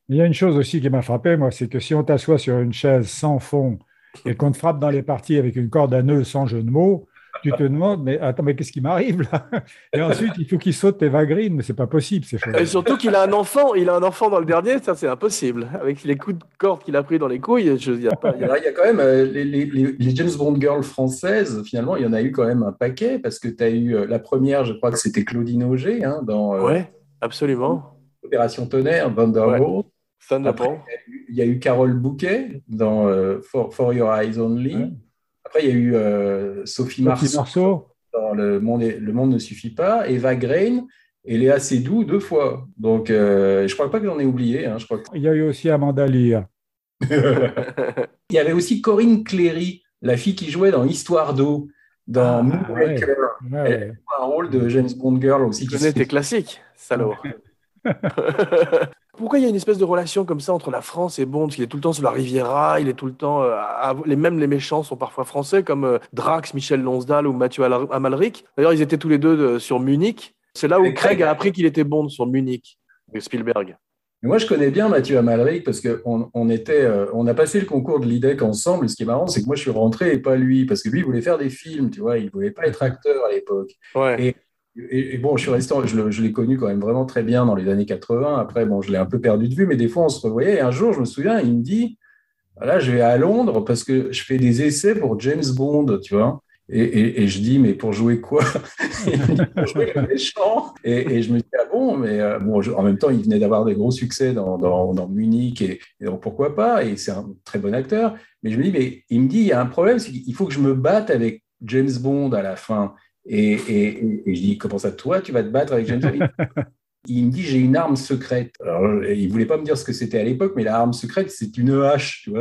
Il y a une chose aussi qui m'a frappé, moi, c'est que si on t'assoit sur une chaise sans fond et qu'on te frappe dans les parties avec une corde à nœud sans jeu de mots, tu te demandes, mais attends, mais qu'est-ce qui m'arrive là? Et ensuite, il faut qu'il saute Eva Green, mais c'est pas possible ces choses. Et surtout qu'il a un enfant, il a un enfant dans le dernier, ça c'est impossible. Avec les coups de corde qu'il a pris dans les couilles, je, y a pas, y a- Alors, il y a quand même euh, les, les- les- les James Bond girls françaises, finalement, il y en a eu quand même un paquet, parce que tu as eu euh, la première, je crois que c'était Claudine Auger, hein, dans euh, Ouais, absolument. Opération Tonnerre, Thunderbolt. Thunderbolt. Après, il y a eu Carole Bouquet dans euh, For, For Your Eyes Only. Ouais. Après, il y a eu euh, Sophie Sophie Marceau Marceau, dans le monde, est- le monde ne suffit pas, Eva Green et Léa Seydoux deux fois. Donc, euh, je crois pas que j'en ai oublié. hein, je crois que- il y a eu aussi Amanda Lear. [laughs] Il y avait aussi Corinne Cléry, la fille qui jouait dans Histoire d'eau, dans Ah, Moonraker. Ouais, Elle ouais. a un rôle de James Bond girl aussi. Tu qui connais tes classiques, salaud. [laughs] Pourquoi il y a une espèce de relation comme ça entre la France et Bond? Parce qu'il est tout le temps sur la Riviera, il est tout le temps. euh, à- les, même les méchants sont parfois français, comme euh, Drax, Michel Lonsdal ou Mathieu Al- Amalric. D'ailleurs, ils étaient tous les deux euh, sur Munich. C'est là où Craig Craig- a appris qu'il était Bond sur Munich, de Spielberg. Moi, je connais bien Mathieu Amalric parce qu'on on était, on a passé le concours de l'IDEC ensemble. Ce qui est marrant, c'est que moi, je suis rentré et pas lui, parce que lui, il voulait faire des films, tu vois, il voulait pas être acteur à l'époque. Ouais. Et, et- bon, je suis resté, je, l'ai connu quand même vraiment très bien dans les années 80. Après, bon, je l'ai un peu perdu de vue, mais des fois, on se revoyait. Et un jour, je me souviens, il me dit, là, je vais à Londres parce que je fais des essais pour James Bond, tu vois. Et, je dis, mais pour jouer quoi? [laughs] Pour jouer le méchant. Et, je me dis, ah bon, mais euh, bon, en même temps, il venait d'avoir des gros succès dans, dans, dans Munich, et donc pourquoi pas? Et c'est un très bon acteur. Mais je me dis, mais il me dit, il y a un problème, c'est qu'il faut que je me batte avec James Bond à la fin. Et, et, et- je dis, comment ça, toi, tu vas te battre avec James [laughs] Bond Il me dit, j'ai une arme secrète. Alors, il voulait pas me dire ce que c'était à l'époque, mais la arme secrète, c'est une hache, tu vois.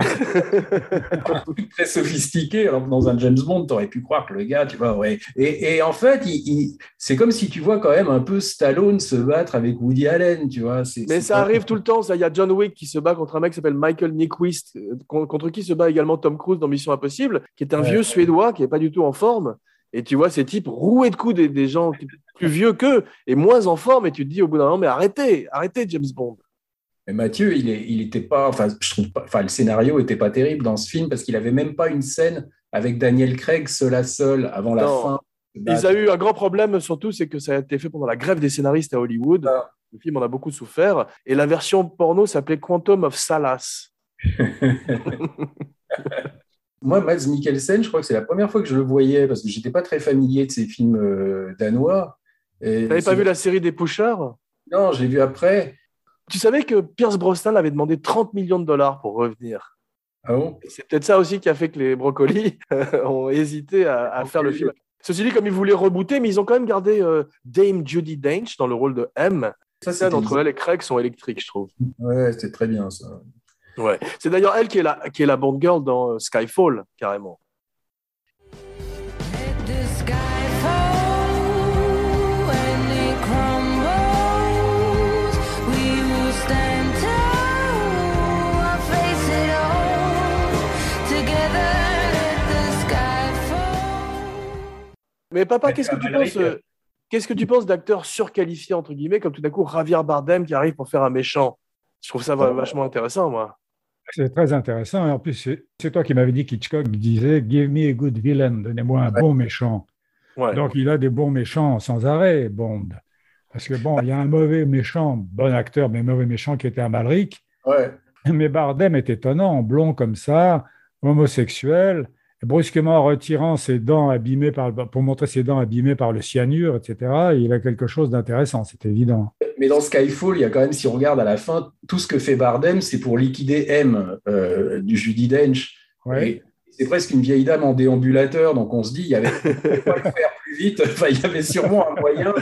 Un truc très sophistiqué. Alors que dans un James Bond, tu aurais pu croire que le gars, tu vois, ouais. Et, et en fait, il- il- c'est comme si tu vois quand même un peu Stallone se battre avec Woody Allen, tu vois. C'est- Mais c'est ça arrive tout le temps. ça. Il y a John Wick qui se bat contre un mec qui s'appelle Michael Nyquist, euh, con- contre qui se bat également Tom Cruise dans Mission Impossible, qui est un Ouais. vieux Suédois qui est pas du tout en forme. Et tu vois ces types roués de coups des, des gens plus vieux qu'eux et moins en forme. Et tu te dis au bout d'un moment, mais arrêtez, arrêtez James Bond. Mais Mathieu, il, est, il était pas, enfin, je trouve pas, enfin, le scénario était pas terrible dans ce film parce qu'il avait même pas une scène avec Daniel Craig seul à seul avant la Non. fin. Ils ont eu un grand problème surtout, c'est que ça a été fait pendant la grève des scénaristes à Hollywood. Ah. Le film en a beaucoup souffert. Et la version porno s'appelait Quantum of Solace. [laughs] [laughs] Moi, Mads Mikkelsen, je crois que c'est la première fois que je le voyais parce que j'étais pas très familier de ces films euh, danois. Et T'avais pas c'est- vu la série des Pushers Non, je l'ai vu après. Tu savais que Pierce Brosnan avait demandé 30 millions de dollars pour revenir. Ah bon? C'est peut-être ça aussi qui a fait que les brocolis ont hésité à, à faire le film. Ceci dit, comme ils voulaient rebooter, mais ils ont quand même gardé euh, Dame Judy Dench dans le rôle de M. Ça, Scènes c'était entre elle et Craig sont électriques, je trouve. ouais, c'était très bien ça. Ouais. C'est d'ailleurs elle qui est la, qui est la Bond Girl dans euh, Skyfall, carrément. Let the sky fall when it crumbles. We will stand tall, I'll face it all. Together, let the sky fall. Mais papa, qu'est-ce que tu penses euh, Qu'est-ce que tu penses d'acteurs surqualifiés entre guillemets, comme tout d'un coup Javier Bardem qui arrive pour faire un méchant? Je trouve ça va- vachement intéressant, moi. C'est très intéressant. Et en plus, c'est toi qui m'avais dit qu'Hitchcock disait Give me a good villain, donnez-moi un bon méchant. Ouais. Donc, il a des bons méchants sans arrêt, Bond. Parce que, bon, il y a un mauvais méchant, bon acteur, mais mauvais méchant qui était Amalric. Ouais. Mais Bardem est étonnant, blond comme ça, homosexuel, brusquement en retirant ses dents abîmées par, le- pour montrer ses dents abîmées par le cyanure, etc. Il a quelque chose d'intéressant, c'est évident. Mais dans Skyfall, il y a quand même, si on regarde à la fin, tout ce que fait Bardem, c'est pour liquider M euh, du Judy Dench. Ouais. Et C'est presque une vieille dame en déambulateur, donc on se dit, il y avait [laughs] pas le faire plus vite. Enfin, il y avait sûrement un moyen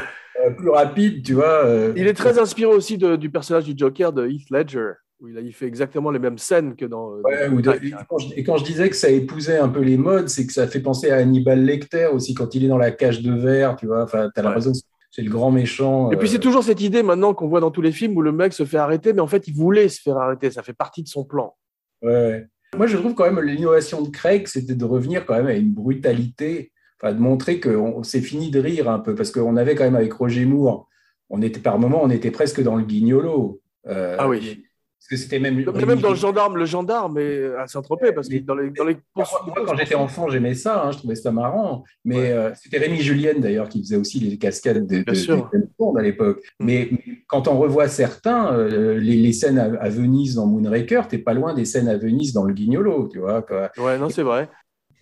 euh, plus rapide, tu vois. euh. Il est très inspiré aussi de- du personnage du Joker de Heath Ledger, où il, a, il fait exactement les mêmes scènes que dans. euh, Ouais, dans ou de- Dark et, quand je, et quand je disais que ça épousait un peu les modes, c'est que ça fait penser à Hannibal Lecter aussi quand il est dans la cage de verre, tu vois. Enfin, t'as Ouais. l'impression que c'est le grand méchant. Et puis euh, c'est toujours cette idée maintenant qu'on voit dans tous les films où le mec se fait arrêter, mais en fait il voulait se faire arrêter, ça fait partie de son plan. Ouais. Moi, je trouve quand même l'innovation de Craig, c'était de revenir quand même à une brutalité, enfin de montrer qu'on s'est fini de rire un peu, parce qu'on avait quand même avec Roger Moore, on était par moments, on était presque dans le guignolo. Euh, Ah oui. Parce que c'était même. Mais même dans le gendarme, le gendarme est à Saint-Tropez, parce que dans les, dans les Moi, quand j'étais enfant, j'aimais ça, hein, je trouvais ça marrant. Mais Ouais. euh, c'était Rémi Julienne d'ailleurs qui faisait aussi les cascades de, de, de à l'époque. Mm. Mais, mais quand on revoit certains, euh, les, les scènes à, à Venise dans Moonraker, t'es pas loin des scènes à Venise dans le Guignolo, tu vois. Quoi. Ouais, non, c'est vrai.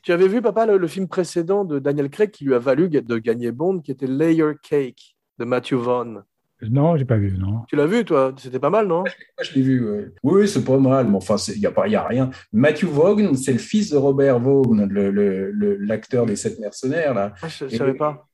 Tu avais vu, papa, le, le film précédent de Daniel Craig qui lui a valu de gagner Bond, qui était Layer Cake de Matthew Vaughn. Non, j'ai pas vu, non. Tu l'as vu, toi? C'était pas mal, non? Moi, je l'ai vu. ouais. Oui, oui, c'est pas mal, mais enfin, il n'y a, pas- y a rien. Matthew Vaughn, c'est le fils de Robert Vaughn, le- le- le- l'acteur des Sept Mercenaires. Là. Ah, Je, je savais pas.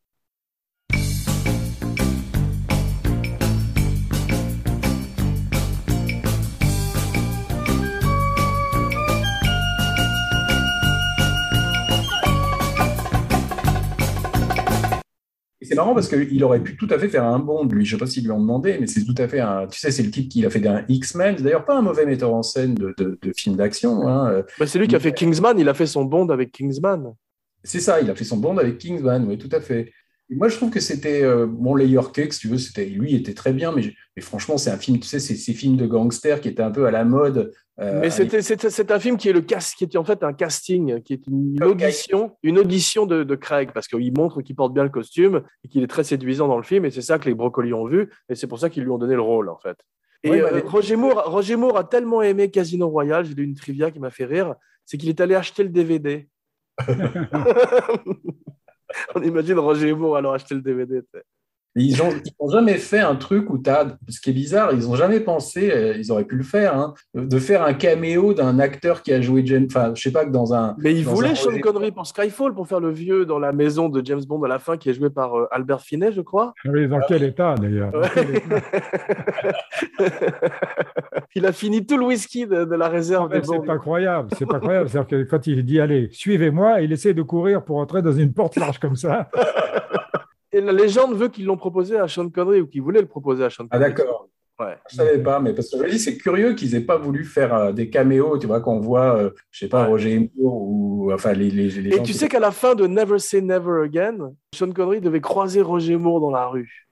Marrant parce qu'il aurait pu tout à fait faire un Bond, lui. Je sais pas s'ils lui ont demandé, mais c'est tout à fait un. Tu sais, c'est le type qui a fait un X-Men. C'est D'ailleurs, pas un mauvais metteur en scène de, de, de films d'action. hein. Bah, c'est lui qui a fait Kingsman, il a fait son Bond avec Kingsman. C'est ça, il a fait son Bond avec Kingsman, oui, tout à fait. Et moi, je trouve que c'était euh, bon, les Yorkais, si tu veux, c'était lui, était très bien, mais, mais franchement, c'est un film, tu sais, c'est ces films de gangsters qui étaient un peu à la mode. Euh, Mais c'est, un film qui est le cast, qui est en fait un casting, qui est une audition, une audition de, de Craig, parce qu'il montre qu'il porte bien le costume et qu'il est très séduisant dans le film, et c'est ça que les brocolis ont vu, et c'est pour ça qu'ils lui ont donné le rôle, en fait. Et Ouais, bah, euh, les- Roger, Moore, Roger Moore a tellement aimé Casino Royale, j'ai lu une trivia qui m'a fait rire, c'est qu'il est allé acheter le DVD. [laughs] [laughs] On imagine Roger Moore alors acheter le DVD. Ils n'ont ils ont jamais fait un truc où tu as. Ce qui est bizarre, ils n'ont jamais pensé, euh, ils auraient pu le faire, hein, de faire un caméo d'un acteur qui a joué James. Enfin, je sais pas que dans un. Mais il dans voulait un Sean Connery pour Skyfall, pour faire le vieux dans la maison de James Bond à la fin, qui est joué par euh, Albert Finney, je crois. Oui, dans quel état d'ailleurs? [laughs] Il a fini tout le whisky de, de la réserve des Ouais, C'est incroyable, c'est pas incroyable. C'est-à-dire que quand il dit allez, suivez-moi, il essaie de courir pour entrer dans une porte large comme ça. [laughs] Et la légende veut qu'ils l'ont proposé à Sean Connery ou qu'ils voulaient le proposer à Sean Ah, Connery. d'accord. Ouais. Je savais pas, mais parce que je me dis, c'est curieux qu'ils aient pas voulu faire euh, des caméos, tu vois, qu'on voit, euh, je sais pas, Ouais. Roger Moore ou enfin les, les, les Et gens tu qui- sais qu'à la fin de Never Say Never Again, Sean Connery devait croiser Roger Moore dans la rue.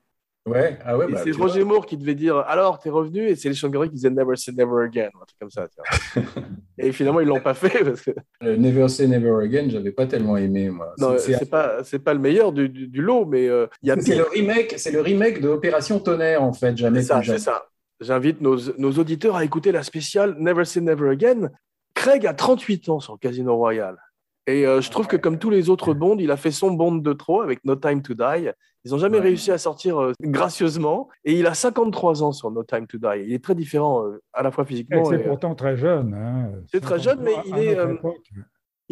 Ouais, ah ouais, bah, c'est Roger Moore qui devait dire Alors, t'es revenu? Et c'est les Sean Connery qui disaient Never Say Never Again. Un truc comme ça. [laughs] et finalement, ils l'ont pas fait parce que le Never Say Never Again, j'avais pas tellement aimé, moi. non, C'est- pas, c'est pas le meilleur du, du, du lot, mais euh, il y a c'est le remake, c'est le remake de Opération Tonnerre, en fait, jamais C'est ça, c'est ça. J'invite nos, nos auditeurs à écouter la spéciale Never Say Never Again. Craig a 38 ans sur Casino Royale. Et euh, je trouve que comme tous les autres Bonds, il a fait son Bond de trop avec No Time to Die. Ils n'ont jamais Ouais. réussi à sortir euh, gracieusement. Et il a 53 ans sur No Time to Die. Il est très différent euh, à la fois physiquement. C'est et, euh, pourtant très jeune. hein. C'est très jeune, mais il est, euh,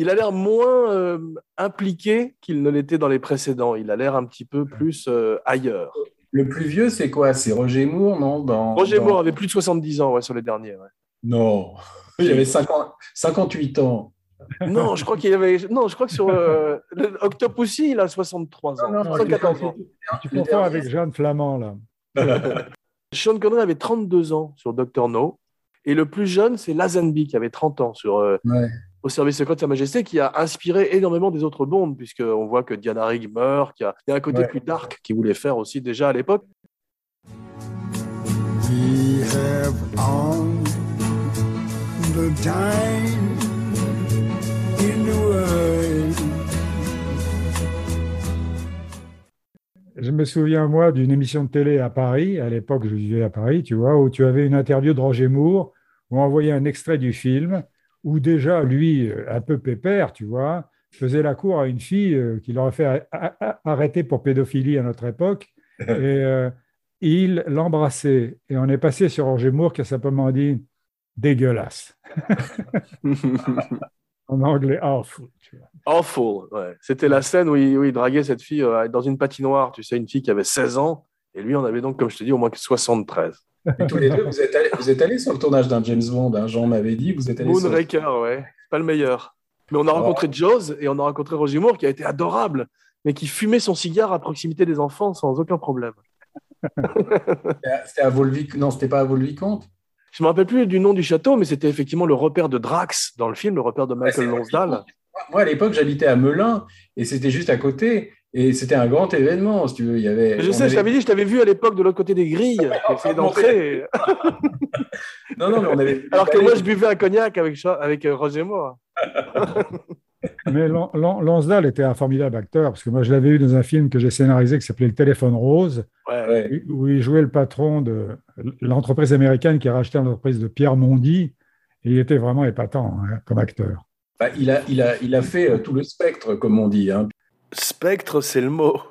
a l'air moins euh, impliqué qu'il ne l'était dans les précédents. Il a l'air un petit peu plus euh, ailleurs. Le plus vieux, c'est quoi? C'est Roger Moore, non? Dans, Roger dans- Moore avait plus de 70 ans ouais, sur les derniers. ouais. Non, [laughs] il avait 50 58 ans. Non, je crois qu'il avait. Non, je crois que sur euh, le Octopussy, il a 63 ans. Non, non, 74 ans. Tu confonds avec Jeanne Flamand, là. [laughs] Sean Connery avait 32 ans sur Doctor No. Et le plus jeune, c'est Lazenby, qui avait 30 ans sur euh, Ouais. Au service secret de Sa Majesté, qui a inspiré énormément des autres Bonds, puisqu'on voit que Diana Rigg meurt, qu'il y a, il y a un côté Ouais. plus dark qu'il voulait faire aussi déjà à l'époque. We have all the time world. Je me souviens, moi, d'une émission de télé à Paris, à l'époque, je vivais à Paris, tu vois, où tu avais une interview de Roger Moore, où on envoyait un extrait du film, où déjà, lui, euh, un peu pépère, tu vois, faisait la cour à une fille euh, qu'il aurait fait arrêter pour pédophilie à notre époque, [laughs] et euh, il l'embrassait. Et on est passé sur Roger Moore qui a simplement dit « dégueulasse [laughs] », en anglais « awful ». tu vois. Awful, ouais. C'était la scène où il, où il draguait cette fille euh, dans une patinoire, tu sais, une fille qui avait 16 ans, et lui en avait donc, comme je te dis, au moins que 73. Et tous les deux, vous êtes allés, vous êtes allés sur le tournage d'un James Bond. hein, Jean m'avait dit, vous êtes allés sur... Moonraker, ouais, c'est pas le meilleur. Mais on a rencontré Jaws et on a rencontré Roger Moore qui a été adorable, mais qui fumait son cigare à proximité des enfants sans aucun problème. [laughs] C'était à Volvic... Non, c'était pas à Volvicomte Je me rappelle plus du nom du château, mais c'était effectivement le repère de Drax dans le film, le repère de Michael Lonsdale. Volvicomte. Moi, à l'époque, j'habitais à Melun et c'était juste à côté. Et c'était un grand événement, si tu veux. Il y avait, Je sais, avait- je t'avais dit, je t'avais vu à l'époque de l'autre côté des grilles, j'ai essayé d'entrer. [laughs] Non, non, mais on avait. Alors que moi, je buvais un cognac avec, avec euh, Roger Moore. [laughs] Mais Lan- Lan- Lansdale était un formidable acteur, parce que moi, je l'avais eu dans un film que j'ai scénarisé qui s'appelait Le téléphone rose, Ouais. Ouais. où il jouait le patron de l'entreprise américaine qui a racheté l'entreprise de Pierre Mondy. Et il était vraiment épatant hein, comme acteur. Bah, il, a, il, a, il a fait euh, tout le spectre, comme on dit, hein, Spectre, c'est le mot.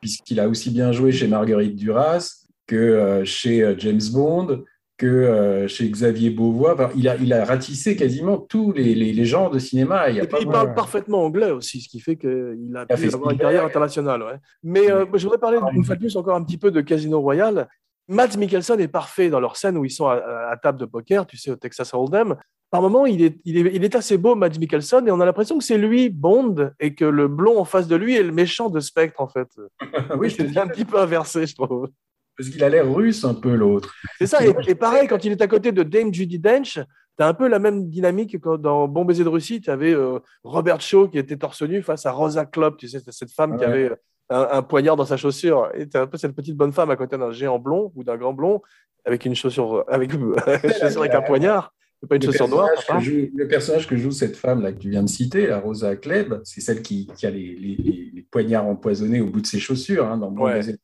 puisqu'il a aussi bien joué chez Marguerite Duras que euh, chez euh, James Bond, que euh, chez Xavier Beauvois. Il, a, il a ratissé quasiment tous les, les, les genres de cinéma. Il y a Et pas puis, il parle parfaitement anglais aussi, ce qui fait qu'il a Il pu avoir une carrière internationale. ouais. Mais euh, je voudrais parler une fois de plus encore un petit peu de Casino Royale. Matt Mikkelsen est parfait dans leur scène où ils sont à, à table de poker, tu sais, au Texas Hold'em. Par moment, il est, il, est, il est assez beau, Matt Mikkelsen, et on a l'impression que c'est lui, Bond, et que le blond en face de lui est le méchant de Spectre, en fait. [laughs] oui, c'est un petit peu inversé, je trouve. Parce qu'il a l'air russe un peu, l'autre. C'est ça, et, et pareil, quand il est à côté de Dame Judy Dench, tu as un peu la même dynamique que dans Bon baiser de Russie, tu avais Robert Shaw qui était torse nu face à Rosa Klopp, tu sais, cette femme qui avait un, un poignard dans sa chaussure. Et t'as un peu cette petite bonne femme à côté d'un géant blond ou d'un grand blond avec une chaussure avec, [laughs] une chaussure avec un poignard. Pas une Le chaussure noire. personnage, joue, le personnage que joue cette femme là que tu viens de citer, la Rosa Klebb, c'est celle qui, qui a les, les- les- les poignards empoisonnés au bout de ses chaussures hein, dans Bon Ouais. Baiser.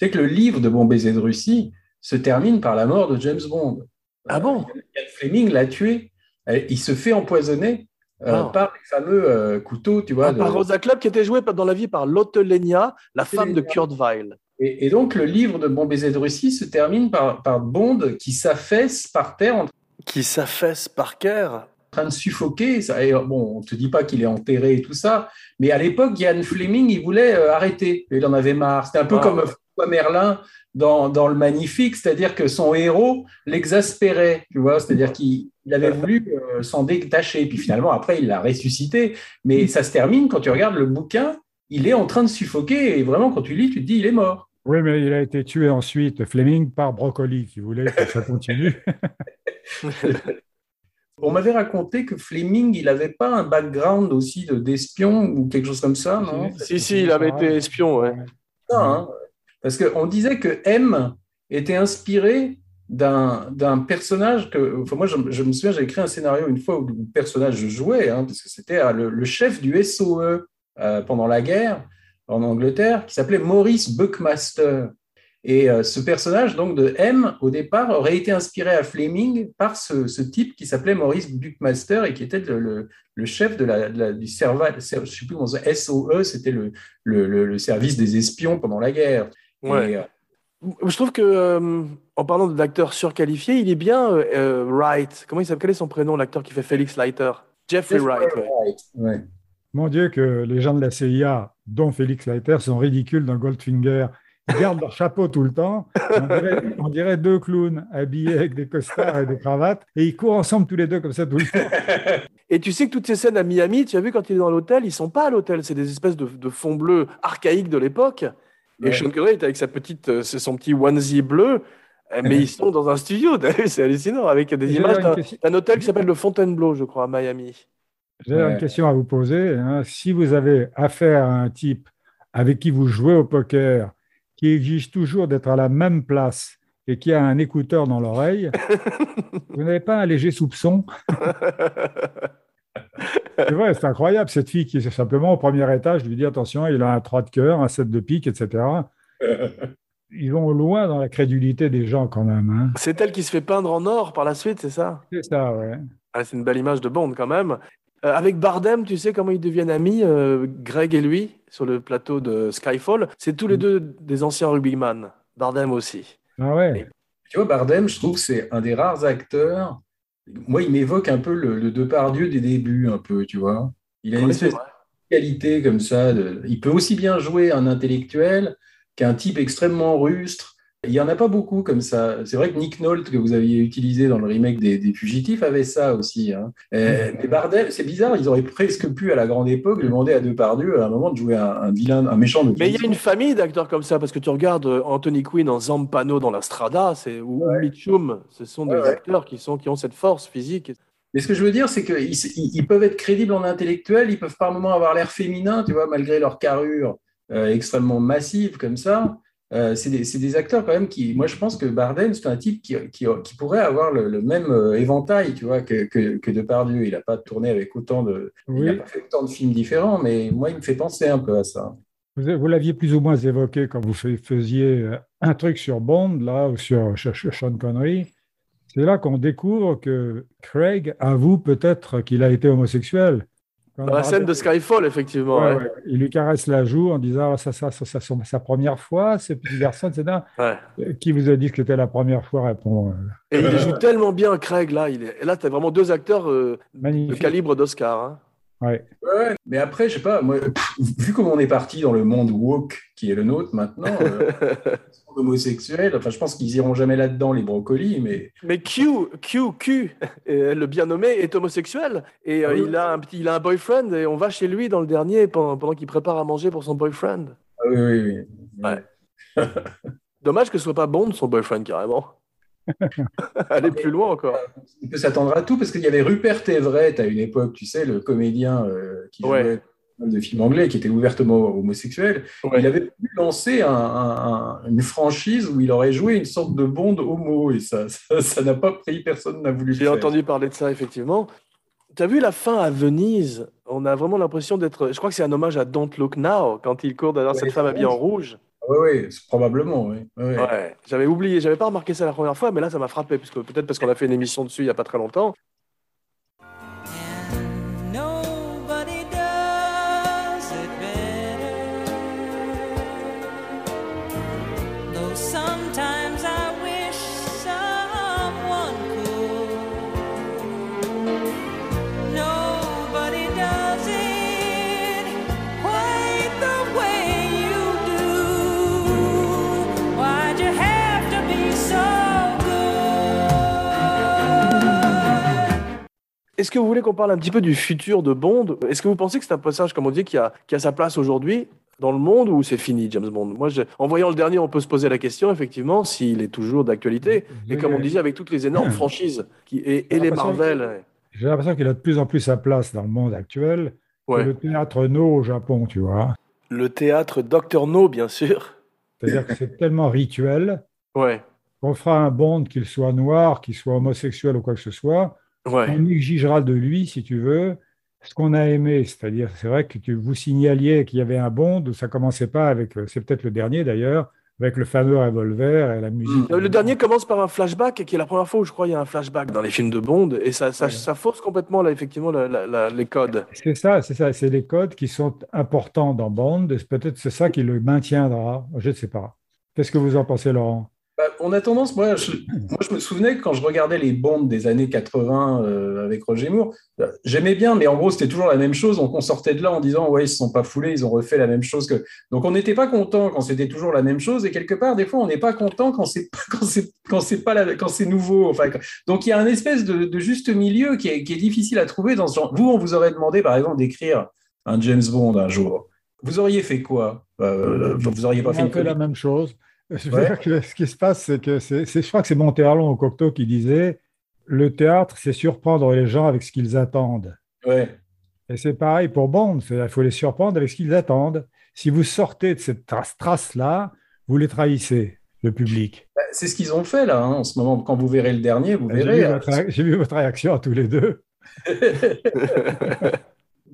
C'est que le livre de Bon baiser de Russie se termine par la mort de James Bond. Ah bon? Ian Fleming l'a tué. Euh, Il se fait empoisonner euh, Ah. par les fameux euh, couteaux, tu vois. Ah, de- Par Rosa Club qui était jouée dans la vie par Lotte Lenya, la femme de. Kurt Weill. Et, et donc le livre de Bon baiser de Russie se termine par, par Bond qui s'affaisse par terre en Qui s'affaisse par cœur. train de suffoquer. Et, euh, bon, on te dit pas qu'il est enterré et tout ça, mais à l'époque, Ian Fleming, il voulait euh, arrêter. Il en avait marre. C'était un peu Ah. comme François Merlin dans, dans Le Magnifique, c'est-à-dire que son héros l'exaspérait, tu vois, c'est-à-dire qu'il il avait voulu euh, s'en détacher. Puis finalement, après, il l'a ressuscité. Mais ça se termine quand tu regardes le bouquin, il est en train de suffoquer et vraiment, quand tu lis, tu te dis, il est mort. Oui, mais il a été tué ensuite, Fleming, par Brocoli, qui voulait que ça continue. [laughs] On m'avait raconté que Fleming, il n'avait pas un background aussi de- d'espion ou quelque chose comme ça, non? Si, si, il avait été espion, ouais. ça, hein. Parce qu'on disait que M était inspiré d'un personnage que. Enfin, moi, je, me souviens, j'ai écrit un scénario une fois où le personnage jouait, hein, parce que c'était euh, le, chef du SOE euh, pendant la guerre en Angleterre, qui s'appelait Maurice Buckmaster. Et euh, ce personnage donc de M, au départ, aurait été inspiré à Fleming par ce, type qui s'appelait Maurice Buckmaster et qui était le, le- chef de la, de du SOE, c'était le, le, le- le service des espions pendant la guerre. Ouais. Et, euh, Je trouve que, euh, en parlant d'acteur surqualifié, il est bien euh, euh, Wright. Comment il s'appelle? Quel est son prénom, l'acteur qui fait Félix Leiter? Jeffrey Wright. ouais. ouais. Mon Dieu, que les gens de la CIA, dont Félix Leiter, sont ridicules dans Goldfinger. Ils gardent leur chapeau tout le temps. On dirait, on dirait deux clowns habillés avec des costards et des cravates. Et ils courent ensemble tous les deux comme ça tout le temps. [laughs] Et tu sais que toutes ces scènes à Miami, tu as vu quand il est dans l'hôtel, ils sont pas à l'hôtel, c'est des espèces de, de fonds bleus archaïques de l'époque. Et Ouais. Sean Connery est avec sa petite, euh, c'est son petit onesie bleu, euh, mais ils sont dans un studio, [laughs] c'est hallucinant, avec des images d'un question- hôtel qui s'appelle le Fontainebleau, je crois, à Miami. J'ai Ouais. une question à vous poser. hein. Si vous avez affaire à un type avec qui vous jouez au poker, qui exige toujours d'être à la même place et qui a un écouteur dans l'oreille, [laughs] vous n'avez pas un léger soupçon? [laughs] C'est vrai, c'est incroyable. Cette fille qui est simplement au premier étage lui dit attention, il a un 3 de cœur, un 7 de pique, etc. [laughs] Ils vont loin dans la crédulité des gens quand même. hein. C'est elle qui se fait peindre en or par la suite, c'est ça? C'est ça, ouais. Ah, C'est une belle image de Bond quand même. Euh, avec Bardem, tu sais comment ils deviennent amis, euh, Greg et lui, sur le plateau de Skyfall? C'est tous les Mm. deux des anciens rugbyman. Bardem aussi. Ah ouais. Tu vois, Bardem, je trouve que c'est un des rares acteurs. Moi, il m'évoque un peu le, le Depardieu des débuts, un peu, tu vois. Il a une espèce de qualité comme ça. de- Il peut aussi bien jouer un intellectuel qu'un type extrêmement rustre. Il n'y en a pas beaucoup comme ça. C'est vrai que Nick Nolte, que vous aviez utilisé dans le remake des, des Fugitifs, avait ça aussi. hein. Euh, mais Bardem, c'est bizarre, ils auraient presque pu, à la grande époque, demander à Depardieu à un moment de jouer un, un vilain, un méchant de Mais il y a une famille d'acteurs comme ça, parce que tu regardes euh, Anthony Quinn en Zampano dans la Strada, ou ou Mitchum, ce sont des Ouais, ouais. acteurs qui, sont, qui ont cette force physique. Mais ce que je veux dire, c'est qu'ils ils- ils peuvent être crédibles en intellectuel, ils peuvent par moments avoir l'air féminin, tu vois, malgré leur carrure euh, extrêmement massive comme ça. Euh, c'est des, acteurs quand même qui, moi je pense que Bardem, c'est un type qui, qui, qui pourrait avoir le, le même euh, éventail, tu vois, que, que, que Depardieu. Il n'a pas tourné avec autant de, il n'a Oui, pas fait autant de films différents, mais moi il me fait penser un peu à ça. vous, vous l'aviez plus ou moins évoqué quand vous fais- faisiez euh, un truc sur Bond, là, ou sur Sean Connery. C'est là qu'on découvre que Craig avoue peut-être qu'il a été homosexuel. Quand Dans la scène de Skyfall, effectivement. Ouais, ouais. ouais. Il lui caresse la joue en disant ça, ça, ça, ça, c'est sa première fois, ce petit garçon, etc. Ouais. Euh, Qui vous a dit que c'était la première fois répond euh, Et il joue tellement bien, Craig, là. Il est... Et là, tu as vraiment deux acteurs euh, de calibre d'Oscar. hein. Ouais. Ouais, mais après, je sais pas, moi, pff, vu comme on est parti dans le monde woke qui est le nôtre maintenant, euh, [laughs] homosexuel, enfin je pense qu'ils iront jamais là-dedans, les brocolis, mais Mais Q, Q, Q, euh, le bien nommé, est homosexuel. Et euh, Oui. il, a un petit, il a un boyfriend. Et on va chez lui dans le dernier pendant, pendant qu'il prépare à manger pour son boyfriend. ah oui, oui, oui. Ouais. [laughs] Dommage que ce soit pas Bond, son boyfriend, carrément. [laughs] Aller plus loin encore. On peut s'attendre à tout parce qu'il y avait Rupert Everett à une époque, tu sais, le comédien euh, qui Ouais. jouait de films anglais qui était ouvertement homosexuel. Ouais. Il avait voulu lancer un- un- un- une franchise où il aurait joué une sorte de Bond homo et ça ça n'a pas pris, personne n'a voulu le J'ai entendu parler de ça, effectivement. Tu as vu la fin à Venise? On a vraiment l'impression d'être. Je crois que c'est un hommage à Don't Look Now, quand il court derrière Ouais, cette femme habillée en rouge. Oui, oui, probablement, oui. j'avais oublié, j'avais pas remarqué ça la première fois, mais là, ça m'a frappé, puisque peut-être parce qu'on a fait une émission dessus il y a pas très longtemps. Est-ce que vous voulez qu'on parle un petit peu du futur de Bond? Est-ce que vous pensez que c'est un passage, comme on dit, qui a, qui a sa place aujourd'hui dans le monde ou c'est fini, James Bond? Moi, je- en voyant le dernier, on peut se poser la question, effectivement, s'il est toujours d'actualité. Et comme on disait, avec toutes les énormes franchises qui, et, et les Marvel. J'ai l'impression qu'il a de plus en plus sa place dans le monde actuel. que. Le théâtre No au Japon, tu vois. Le théâtre Dr. No, bien sûr. C'est-à-dire que c'est tellement rituel Ouais, qu'on fera un Bond, qu'il soit noir, qu'il soit homosexuel ou quoi que ce soit, ouais. on exigera de lui, si tu veux, ce qu'on a aimé. C'est-à-dire, c'est vrai que tu, vous signaliez qu'il y avait un Bond, ça commençait pas avec, euh, c'est peut-être le dernier d'ailleurs, avec le fameux revolver et la musique. Le dernier commence par un flashback, qui est la première fois où je crois qu'il y a un flashback dans les films de Bond, et ça, ça, ça fausse complètement, là, effectivement, la- la- la- les codes. C'est ça, c'est ça, c'est les codes qui sont importants dans Bond, et peut-être c'est ça qui le maintiendra, je ne sais pas. Qu'est-ce que vous en pensez, Laurent? Bah, on a tendance, moi je, moi je me souvenais que quand je regardais les Bonds des années 80 euh, avec Roger Moore, euh, j'aimais bien, mais en gros c'était toujours la même chose. Donc on sortait de là en disant ouais ils se sont pas foulés, ils ont refait la même chose que. Donc on n'était pas content quand c'était toujours la même chose et quelque part des fois on n'est pas content quand c'est quand c'est quand c'est pas la- quand c'est nouveau. Enfin quand- donc il y a un espèce de, de juste milieu qui est, qui est difficile à trouver dans ce genre. Vous on vous aurait demandé par exemple d'écrire un James Bond un jour. Vous auriez fait quoi? Euh, Vous auriez pas fait une fait la même chose. [laughs] Je veux Ouais. dire que ce qui se passe, c'est que c'est, je crois que c'est Monterlon au Cocteau qui disait le théâtre, c'est surprendre les gens avec ce qu'ils attendent. Ouais. Et c'est pareil pour Bond, il faut les surprendre avec ce qu'ils attendent. Si vous sortez de cette trace- trace-là, vous les trahissez, le public. Bah, C'est ce qu'ils ont fait là hein, en ce moment. Quand vous verrez le dernier, vous verrez. vu, votre, ré- j'ai vu votre réaction à tous les deux. [laughs]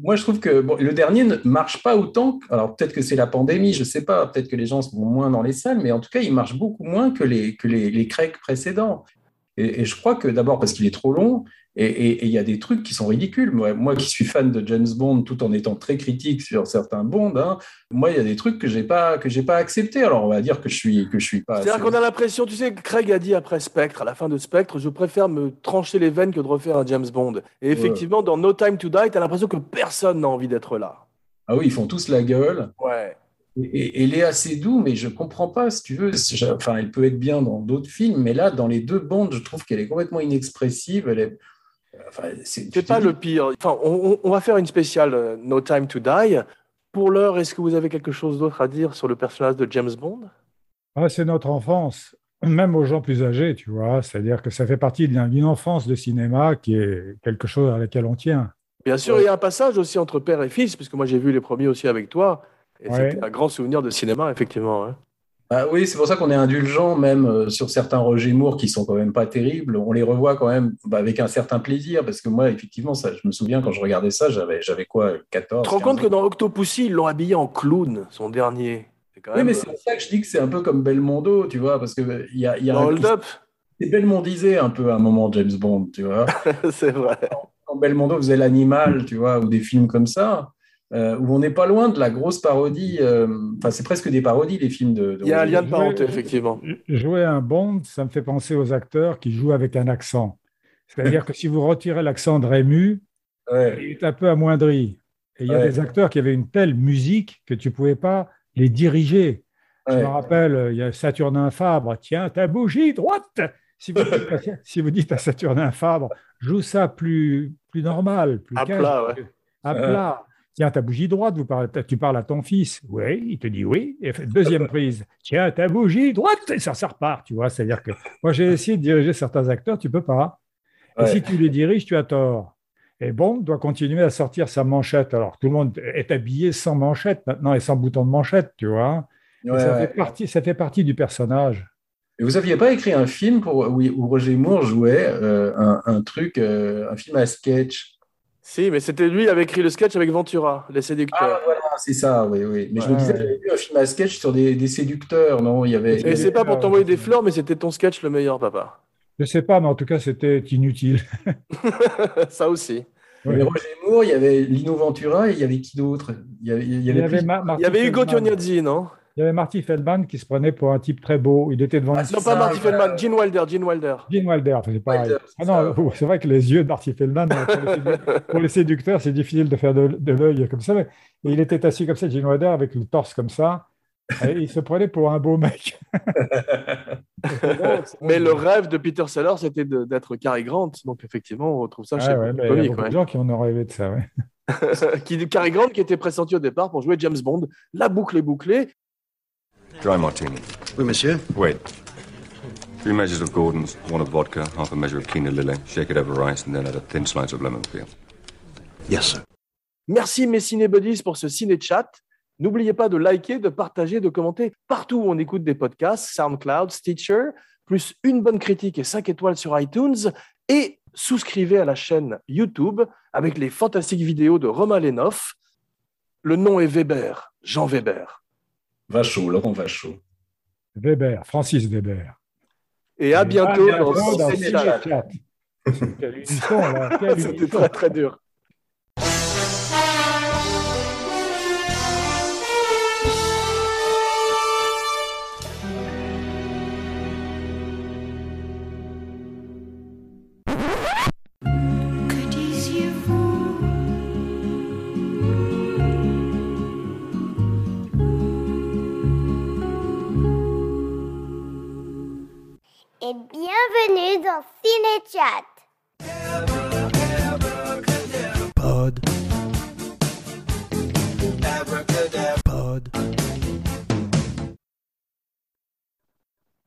Moi, je trouve que le dernier ne marche pas autant. Alors peut-être que c'est la pandémie, je sais pas. Peut-être que les gens vont moins dans les salles, mais en tout cas, il marche beaucoup moins que les que précédents. Et, et je crois que d'abord parce qu'il est trop long. Et il y a des trucs qui sont ridicules. Moi, moi qui suis fan de James Bond, tout en étant très critique sur certains Bonds, hein, moi, il y a des trucs que j'ai pas que j'ai pas accepté. Alors, on va dire que je suis que je suis pas. C'est-à-dire assez- qu'on a l'impression, tu sais, Craig a dit après Spectre, à la fin de Spectre, je préfère me trancher les veines que de refaire un James Bond. Et effectivement, dans No Time to Die, tu as l'impression que personne n'a envie d'être là. Ah oui, ils font tous la gueule. Ouais. Et, et- et Léa Seydoux, mais je comprends pas, si tu veux. Enfin, elle peut être bien dans d'autres films, mais là, dans les deux bandes, je trouve qu'elle est complètement inexpressive. Elle est. Enfin, c'est pas dis- le pire. Enfin, on, va faire une spéciale euh, No Time to Die. Pour l'heure, est-ce que vous avez quelque chose d'autre à dire sur le personnage de James Bond? Ah, c'est notre enfance, [clears throat] même aux gens plus âgés, tu vois. C'est-à-dire que ça fait partie d'une d'une enfance de cinéma qui est quelque chose à laquelle on tient. Bien sûr, Ouais. il y a un passage aussi entre père et fils, puisque moi j'ai vu les premiers aussi avec toi. Et Ouais. c'était un grand souvenir de cinéma, effectivement. hein. Ah oui, c'est pour ça qu'on est indulgent, même euh, sur certains Roger Moore qui sont quand même pas terribles. On les revoit quand même bah, avec un certain plaisir, parce que moi, effectivement, ça, je me souviens quand je regardais ça, j'avais, j'avais quoi, 14 Tu te rends 15 compte que ans? dans Octopussy, ils l'ont habillé en clown, son dernier. C'est quand Oui, mais c'est pour ça que je dis que c'est un peu comme Belmondo, tu vois, parce que il y a, il y a un- Hold Up. c'est Belmondisé un peu à un moment James Bond, tu vois. [laughs] c'est vrai. quand Belmondo faisait l'animal, tu vois, ou des films comme ça, euh, où on n'est pas loin de la grosse parodie. euh, Enfin, c'est presque des parodies, les films de. de Il y a un lien de parenté, effectivement. Jouer un Bond, ça me fait penser aux acteurs qui jouent avec un accent. C'est-à-dire que si vous retirez l'accent de Rému, Ouais. il est un peu amoindri. Et il y a Ouais. des acteurs qui avaient une telle musique que tu ne pouvais pas les diriger. Je me rappelle, euh, il y a Saturnin Fabre, tiens, ta bougie droite. Si vous dites à, [laughs] si vous dites à Saturnin Fabre, joue ça plus, plus normal, plus À calme, plat, ouais. à plat. Tiens, ta bougie droite, vous parlez, tu parles à ton fils. Oui, il te dit oui. Et fait- deuxième prise. Tiens, ta bougie droite, et ça, ça repart, tu vois. C'est-à-dire que moi, j'ai essayé de diriger certains acteurs, tu peux pas. Et si tu les diriges, tu as tort. Et Bond doit continuer à sortir sa manchette. Alors, tout le monde est habillé sans manchette maintenant et sans bouton de manchette, tu vois. Ouais, ça, ouais. fait partie, ça fait partie du personnage. Et vous n'aviez pas écrit un film pour, où, où Roger Moore jouait euh, un, un truc, euh, un film à sketch? Si, mais c'était lui qui avait écrit le sketch avec Ventura, les séducteurs. Ah, voilà, c'est ça, oui, oui. Mais je me disais, j'avais vu un film à sketch sur des, des séducteurs, non? Il y avait. Et c'est pas pour t'envoyer des fleurs, mais c'était ton sketch le meilleur, papa. Je sais pas, mais en tout cas, c'était inutile. [laughs] [laughs] Ça aussi. il y avait Roger Moore, il y avait Lino Ventura, et il y avait qui d'autre? Il y avait, il Il y avait avait, plus- Ma- Marty Il y avait Hugo. Tognazzi, non? Il y avait Marty Feldman qui se prenait pour un type très beau. Il était devant Ah, Non, pas Marty. Feldman, Gene Wilder, Gene Wilder. Gene Wilder, c'est pareil. Wilder, Ah non, [laughs] c'est vrai que les yeux de Marty Feldman, pour les séducteurs, [laughs] pour les séducteurs, c'est difficile de faire de, de l'œil comme ça. Mais et il était assis comme ça, Gene Wilder, avec le torse comme ça. Et il se prenait pour un beau mec. [laughs] Mais le rêve de Peter Sellers, c'était d'être Cary Grant. Donc, effectivement, on retrouve ça Ah chez ouais, mais il y a beaucoup ouais. de gens qui en ont rêvé de ça. ouais. qui, Cary Grant qui était pressenti au départ pour jouer James Bond. La boucle est bouclée. Dry martini. Oui, monsieur. Wait. Three measures of Gordon's, one of vodka, half a measure of Kina Lily. Shake it over rice, and then add a thin slice of lemon peel. Yes, sir. Merci mes cinébuddies pour ce ciné-chat. N'oubliez pas de liker, de partager, de commenter partout où on écoute des podcasts, SoundCloud, Stitcher, plus une bonne critique et 5 étoiles sur iTunes. Et souscrivez à la chaîne YouTube avec les fantastiques vidéos de Romain Lenoff. Le nom est Weber, Jean Weber. Vachot, Laurent Vachot. Weber, Francis Weber. Et à bientôt À bientôt dans dans. Chat. Quelle unisson, là. Quelle C'était très très dur. is a cine chat. Pod.